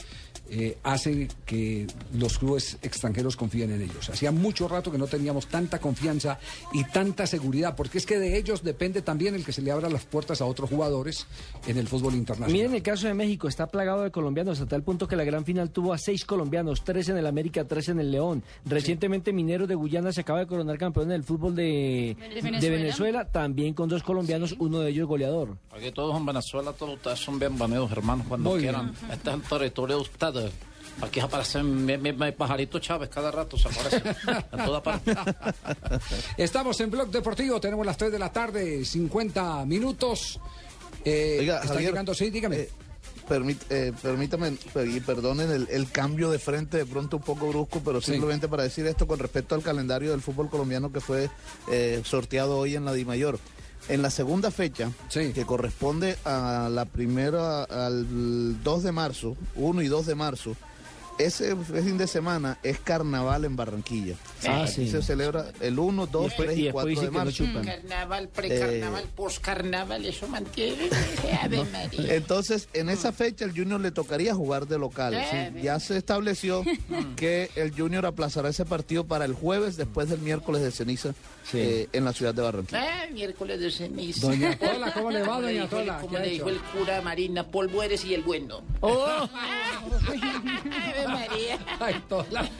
eh, hace que los clubes extranjeros confíen en ellos. Hacía mucho rato que no teníamos tanta confianza y tanta seguridad, porque es que de ellos depende también el que se le abran las puertas a otros jugadores en el fútbol internacional. Miren el caso de México, está plagado de colombianos hasta tal punto que la gran final tuvo a seis colombianos, tres en el América, tres en el León. Recientemente Minero de Guyana se acaba de coronar campeón del fútbol de, de Venezuela. Venezuela. También con dos colombianos, uno de ellos goleador. Aquí todos en Venezuela, todos ustedes son bienvenidos, hermanos, cuando Muy bien. quieran. Este es el territorio de ustedes. Aquí aparecen mi, mi- mi pajarito Chávez cada rato, se aparece en toda parte. Estamos en Blog Deportivo, tenemos las 3 de la tarde, 50 minutos. Eh, Oiga, está Javier, llegando, sí, dígame. eh, permit- eh, permítame per- y perdonen el, el cambio de frente de pronto un poco brusco, pero Sí. simplemente para decir esto con respecto al calendario del fútbol colombiano que fue eh, sorteado hoy en la Dimayor. En la segunda fecha, que corresponde a la primera, al 2 de marzo, 1 y 2 de marzo, ese fin de semana es carnaval en Barranquilla. Ah, sí. se celebra el 1, 2, después- 3 y y después 4 dice de no marzo. chupan. Carnaval, precarnaval, Eh, poscarnaval, eso mantiene. Ave María. Entonces, en esa fecha el Junior le tocaría jugar de local. Eh, Sí, Ya se estableció que el Junior aplazará ese partido para el jueves después del miércoles de ceniza eh, en la ciudad de Barranquilla. Ah, miércoles de ceniza. Doña Tola, ¿cómo le va, Como doña Tola? Como ¿Qué ha le dijo el cura Marina, polvo eres y el bueno. Oh. Ave María. Ay, Tola.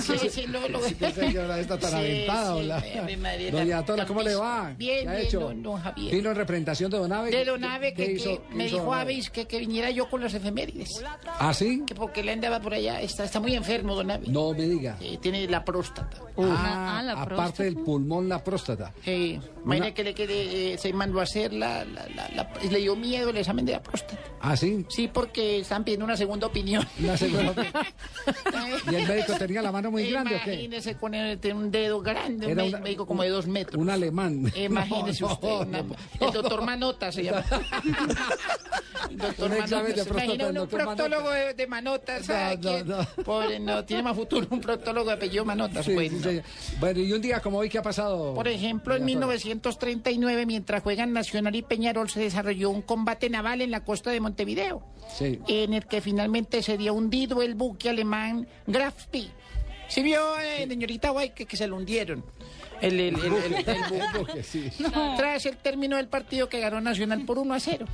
Sí, sí, lo, lo... Sí, señora esta tan Sí, aventada, sí, hola. María, Doña la- Tola, ¿cómo le va? Bien, ¿Qué ha bien, hecho? don- don Javier. Vino en representación de Don Ave. De ¿Qué- Don Ave qué que, hizo- que qué me hizo dijo? Aves que, que viniera yo con los efemérides. ¿Ah, sí? Que porque él andaba por allá, está, está muy enfermo, Don Ave. No me diga. Eh, tiene la próstata. Ah, aparte del pulmón, la próstata. Sí, imagina que le quede, eh, se mandó a hacer la, la, la- la- le dio miedo el examen de la próstata. ¿Ah, sí? Sí, porque están pidiendo una segunda opinión. Una segunda ¿Y el médico tenía la mano muy grande o qué? Imagínese con el, un dedo grande, un Era me- una- médico como de dos metros. Un alemán. Imagínese No, usted, no, una- no. el doctor Manota se llama. El doctor Un examen de ¿Se próstata imagina un proctólogo de, de Manota? ¿sabe No, no, quién? no. Pobre, no, tiene más futuro un proctólogo de apellido Manota. Sí, pues, sí. Bueno, y un día como hoy, ¿qué ha pasado? Por ejemplo, en Doña Tola? 1939, mientras juegan Nacional y Peñarol, se desarrolló un combate naval en la costa de Montevideo, Sí. en el que finalmente sería hundido el buque alemán Graf Spee. Sí vio, eh, señorita Guay, que, que se lo hundieron. El, el, el, el-. Tras el término del partido que ganó Nacional por 1 a 0.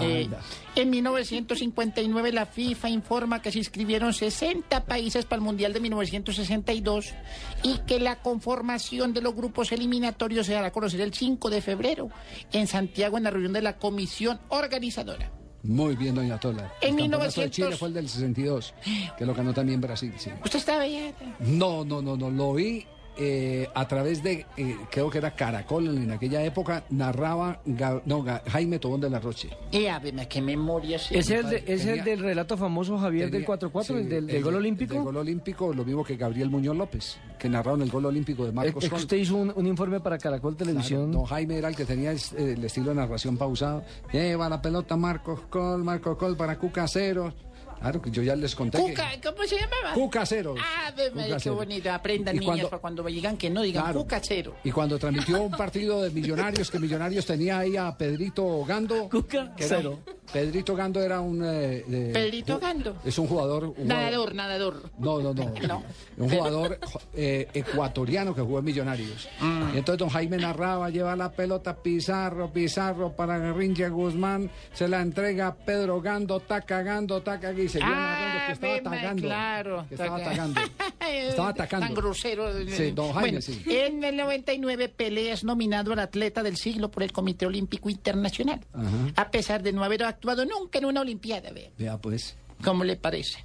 Eh, Anda. en 1959 la FIFA informa que se inscribieron 60 países para el Mundial de 1962 y que la conformación de los grupos eliminatorios se dará a conocer el 5 de febrero en Santiago en la reunión de la comisión organizadora. Muy bien, doña Tola. En el campeonato de 1900 Chile fue el del 62, que lo ganó también Brasil, sí. ¿Usted estaba ahí? No, no, no, no, lo vi eh, a través de, eh, creo que era Caracol en aquella época, narraba Ga- no, Ga- Jaime Tobón de la Roche. Eh, ave, qué memoria. sí. ¿Es el, de- es el Tenía- del relato famoso Javier del Tenía- 4-4, sí, el del, del gol olímpico? El gol olímpico, lo mismo que Gabriel Muñoz López, que narraron el gol olímpico de Marcos es usted hizo un, un informe para Caracol Televisión. Claro, no, Jaime era el que tenía el estilo de narración pausado. Lleva la pelota Marcos Col, Marcos Col para Cuca Cero. Claro, que yo ya les conté que... Cuca, ¿cómo se llamaba? Cuca Cero. Ave, María, Cuca qué bonito. Aprendan niñas cuando- para cuando digan que no, digan Claro. Cuca cero. Y cuando transmitió un partido de Millonarios, que Millonarios tenía ahí a Pedrito Gando. Cuca que era- Cero. Pedrito Gando era un... eh, Pedrito Gando. Es un jugador... un jugador- Nadador, nadador. No, no, no. No. Un jugador eh, ecuatoriano que jugó en Millonarios. Y entonces don Jaime narraba, lleva la pelota Pizarro, Pizarro para Garrincha Guzmán, se la entrega Pedro Gando, está cagando, está cagando, narrando que estaba atacando. claro. Que estaba Taca- atacando. Estaba atacando. Tan grosero. Sí, don Jaime, Bueno, sí. En el 99, Pelé es nominado al atleta del siglo por el Comité Olímpico Internacional. Ajá. A pesar de no haber actuado nunca en una Olimpiada, vea. Vea pues. ¿Cómo le parece?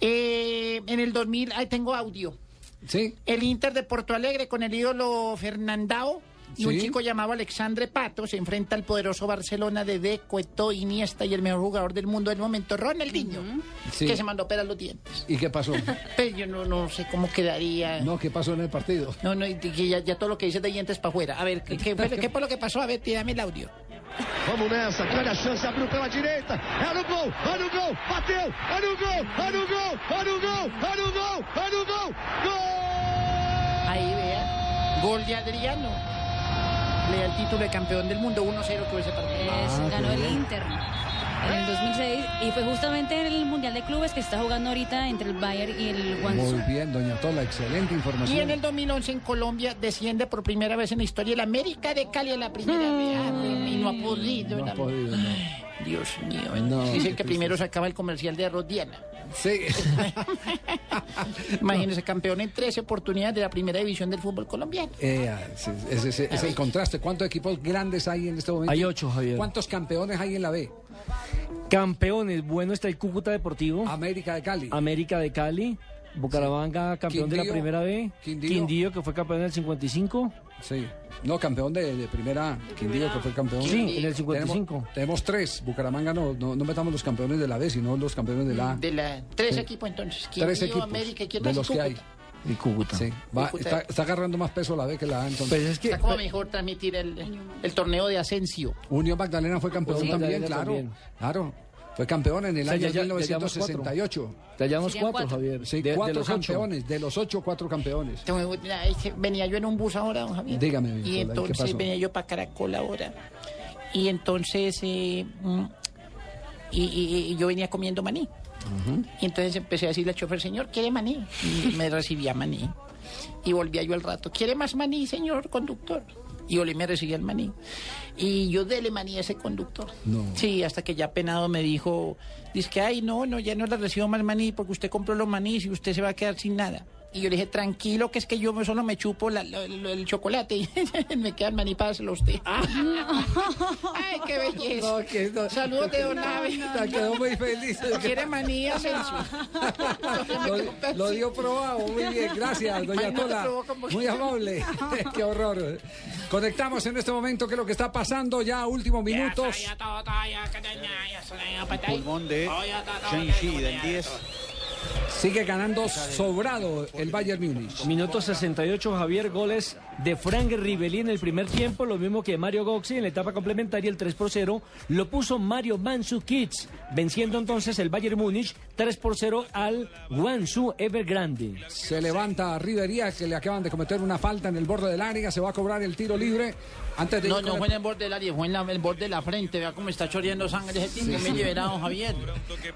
Eh, en el 2000, ahí tengo audio. Sí. El Inter de Porto Alegre con el ídolo Fernandao y un chico llamado Alexandre Pato se enfrenta al poderoso Barcelona de Deco, Eto'o, Iniesta y el mejor jugador del mundo del momento, Ronaldinho, que se mandó a operar los dientes. ¿Y qué pasó? Pero yo no, no sé cómo quedaría. No, ¿qué pasó en el partido? No, no, ya, ya todo lo que dices de dientes para afuera. A ver, ¿qué, qué, fue, qué fue lo que pasó? A ver, tírame el audio. Vamos nessa, grande a chance, abriu pela direita, é no gol, é no gol, bateu, é no gol, é no gol, é no gol, é no gol, é no gol, gol! Ahí vea. Gol de Adriano. Le da el título de campeón del mundo 1-0 que ese partido. Es- ganó el Inter en el 2006 y fue justamente en el Mundial de Clubes que está jugando ahorita entre el Bayern y el Guangzhou. Muy bien, doña Tola, excelente información. Y en el 2011 en Colombia desciende por primera vez en la historia el América de Cali en la primera vez. Ah, Y no ha podido. No ha podido, no. Dios mío. No, Dice qué el que primero sacaba el comercial de arroz Diana. Sí. Imagínese, campeón en 13 oportunidades de la primera división del fútbol colombiano. Eh, sí, es, es- es el contraste. ¿Cuántos equipos grandes hay en este momento? Hay ocho, Javier. ¿Cuántos campeones hay en la B? Campeones, bueno está el Cúcuta Deportivo. América de Cali. América de Cali. Bucaramanga, campeón de la Quindío. primera B. Quindío. que fue campeón en el 55. Sí. No, campeón de, de primera, Quindío, que fue campeón. Sí, en el 55. Tenemos, tenemos tres. Bucaramanga no, no, no metamos los campeones de la B, sino los campeones de la A. De la, tres Sí. equipos entonces. Tres Quindío, equipos América, ¿y quién de los que hay. Y Cúcuta. Sí. Va- Cúcuta. está, está agarrando más peso la B que la A. Entonces. Pues es que Está como mejor transmitir el, el torneo de Asensio. Unión Magdalena fue campeón Unión también, Magdalena claro. también. Claro. Fue campeón en el O sea, año ya- ya- ya llevamos 1968. Ya llevamos cuatro, cuatro. Javier. Sí, de, de cuatro los ocho. campeones. De los ocho, cuatro campeones. Venía yo en un bus ahora, don Javier. Dígame, Y ¿qué entonces pasó? venía yo para Caracol ahora. Y entonces eh, mm, y, y- y yo venía comiendo maní. Y entonces empecé a decirle al chofer, señor, ¿quiere maní? Y me recibía maní. Y volvía yo al rato, ¿quiere más maní, señor conductor? Y y me recibía el maní. Y yo dele maní a ese conductor. No. Sí, hasta que ya penado me dijo, dice que, ay, no, no, ya no le recibo más maní porque usted compró los manís y usted se va a quedar sin nada. Y yo le dije, tranquilo, que es que yo solo me chupo la- la- la- el chocolate y me queda el maní para dárselo a usted. ay, qué belleza. No, que no. Saludos de Don. La quedó muy feliz. ¿Quiere maní, Asensio? Lo, lo dio probado, muy bien, gracias, doña no Tola. Muy amable. Qué horror. Conectamos en este momento qué es lo que está pasando ya, últimos minutos. Pulmón de Shenji del 10. Sigue ganando sobrado el Bayern Múnich. Minuto 68, Javier, goles de Frank Rivelli en el primer tiempo, lo mismo que Mario Goxi en la etapa complementaria, el 3 por 0, lo puso Mario Mandzukic, venciendo entonces el Bayern Múnich 3 por 0 al Guangzhou Evergrande. Se levanta Rivería, que le acaban de cometer una falta en el borde del área, se va a cobrar el tiro libre. Antes de No, no fue el- en el borde del área, fue en la- el borde de la frente. Vea cómo está choreando sangre ese tipo. Me llevará, don Javier.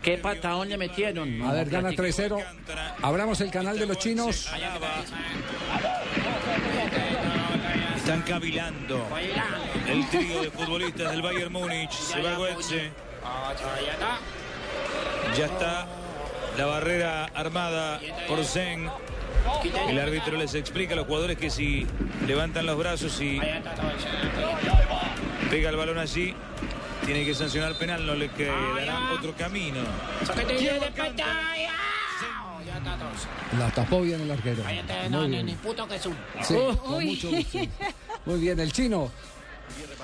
Qué patadón le metieron. A ver, gana Platique. 3-0 0. Abramos el canal de los chinos. Están cavilando el trío de futbolistas del Bayern Múnich. Se va Goetze. Ya está la barrera armada por Zen. El árbitro les explica a los jugadores que si levantan los brazos y pega el balón allí, tiene que sancionar penal, no le quedará otro camino. La tapó bien el arquero. Muy bien. Ni puto que es un. Sí, con mucho gusto. Muy bien, el chino.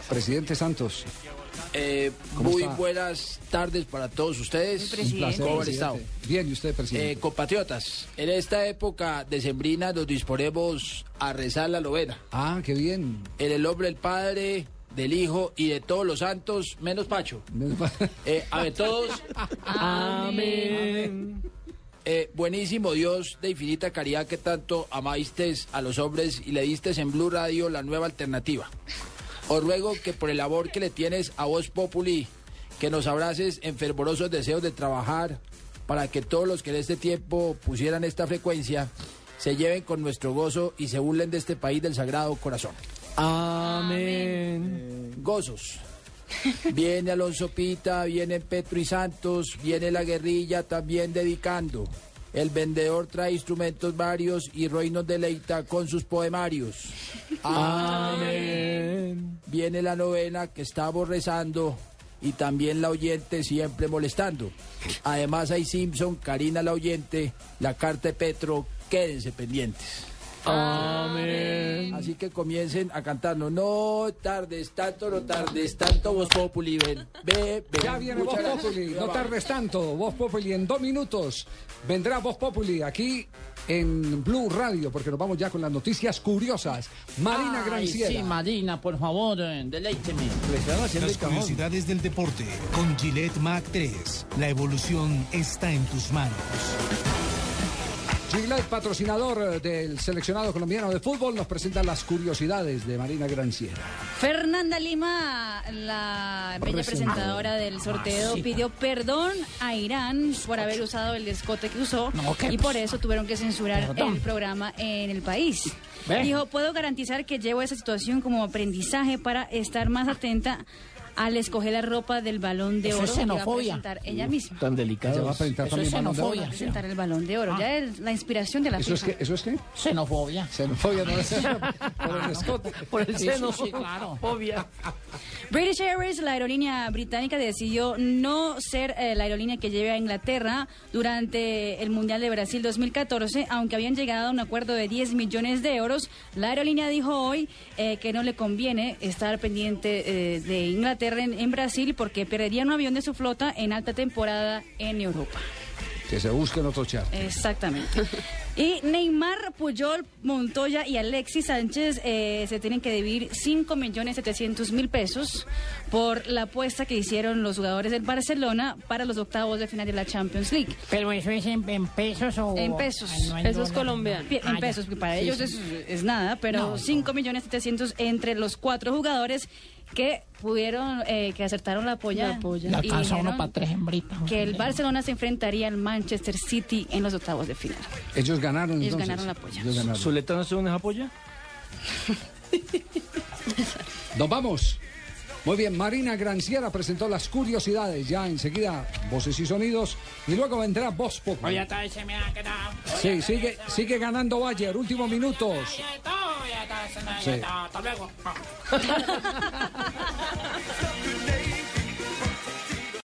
Presidente Santos. Eh, ¿Cómo muy está? buenas tardes para todos ustedes. Un placer, ¿Cómo han presidente. estado? Bien, ¿y usted, presidente? Eh, compatriotas, en esta época decembrina nos disponemos a rezar la novena. Ah, qué bien. En el nombre del Padre, del Hijo y de todos los santos, menos Pacho. Eh, a ver, todos. Amén. Eh, buenísimo Dios de infinita caridad que tanto amaste a los hombres y le diste en Blue Radio la nueva alternativa. Os ruego que por el labor que le tienes a vos Populi, que nos abraces en fervorosos deseos de trabajar para que todos los que en este tiempo pusieran esta frecuencia se lleven con nuestro gozo y se burlen de este país del Sagrado Corazón. Amén. Gozos. Viene Alonso Pita, viene Petro y Santos, viene la guerrilla también dedicando. El vendedor trae instrumentos varios y Roy nos deleita con sus poemarios. Amén. Viene la novena que estamos rezando y también la oyente siempre molestando. Además hay Simpson, Karina la oyente, la carta de Petro, quédense pendientes. Amén. Así que comiencen a cantarnos. No tardes tanto, no tardes tanto, vos populi, ven, ve, ven. Ya viene Voz Muchas gracias. Populi, no tardes tanto. Voz Populi en dos minutos. Vendrá Voz Populi aquí en Blue Radio, porque nos vamos ya con las noticias curiosas. Marina Ay, Granciera. Sí, Marina, por favor, eh, deleíteme. Las curiosidades del deporte con Gillette Mac 3. La evolución está en tus manos. Gillette, patrocinador eh, del seleccionado colombiano de fútbol, nos presenta las curiosidades de Marina Granciera. Fernanda Lima, la bella Presentadora. del sorteo, Mamacita. pidió perdón a Irán por haber usado el escote que usó y por eso tuvieron que censurar Perdón. el programa en el país. Ve. Dijo, puedo garantizar que llevo esa situación como aprendizaje para estar más atenta al escoger la ropa del balón de Eso oro es que va a xenofobia. presentar ella misma. Tan delicado. Se va a presentar Eso también es Balón de Oro. xenofobia. Va a presentar el balón de oro. Ya es la inspiración de la ¿Eso es, qué? ¿Eso es qué? Xenofobia. Xenofobia, no por el escote. Por el seno. sí, claro. Obvia. British Airways, la aerolínea británica, decidió no ser eh, la aerolínea que lleve a Inglaterra durante el Mundial de Brasil 2014, aunque habían llegado a un acuerdo de 10 millones de euros. La aerolínea dijo hoy eh, que no le conviene estar pendiente eh, de Inglaterra en, en Brasil porque perderían un avión de su flota en alta temporada en Europa. Que se busquen otro chat. Exactamente. Y Neymar, Puyol, Montoya y Alexis Sánchez eh, se tienen que dividir 5 millones 700 mil pesos por la apuesta que hicieron los jugadores del Barcelona para los octavos de final de la Champions League. Pero eso es en, en pesos o... En pesos. Ay, no en Pesos dólares. colombianos. Ah, En pesos, que para Sí, ellos sí. es, es nada, pero No, 5 millones 700 entre los cuatro jugadores que pudieron, eh, que acertaron la polla. Le y alcanza uno dijeron para tres hembritas. que el Barcelona se enfrentaría al Manchester City en los octavos de final. Ellos ganaron Ellos entonces. ganaron la polla. Ellos ganaron. ¿Zuleta no se une esa polla? Nos vamos. Muy bien, Marina Granciera presentó las curiosidades. Ya enseguida, voces y sonidos. Y luego vendrá Voz Populi. Oye, ahí se me ha quedado. Sí, sigue, sigue ganando Bayer. Últimos minutos. Sí. Hasta luego.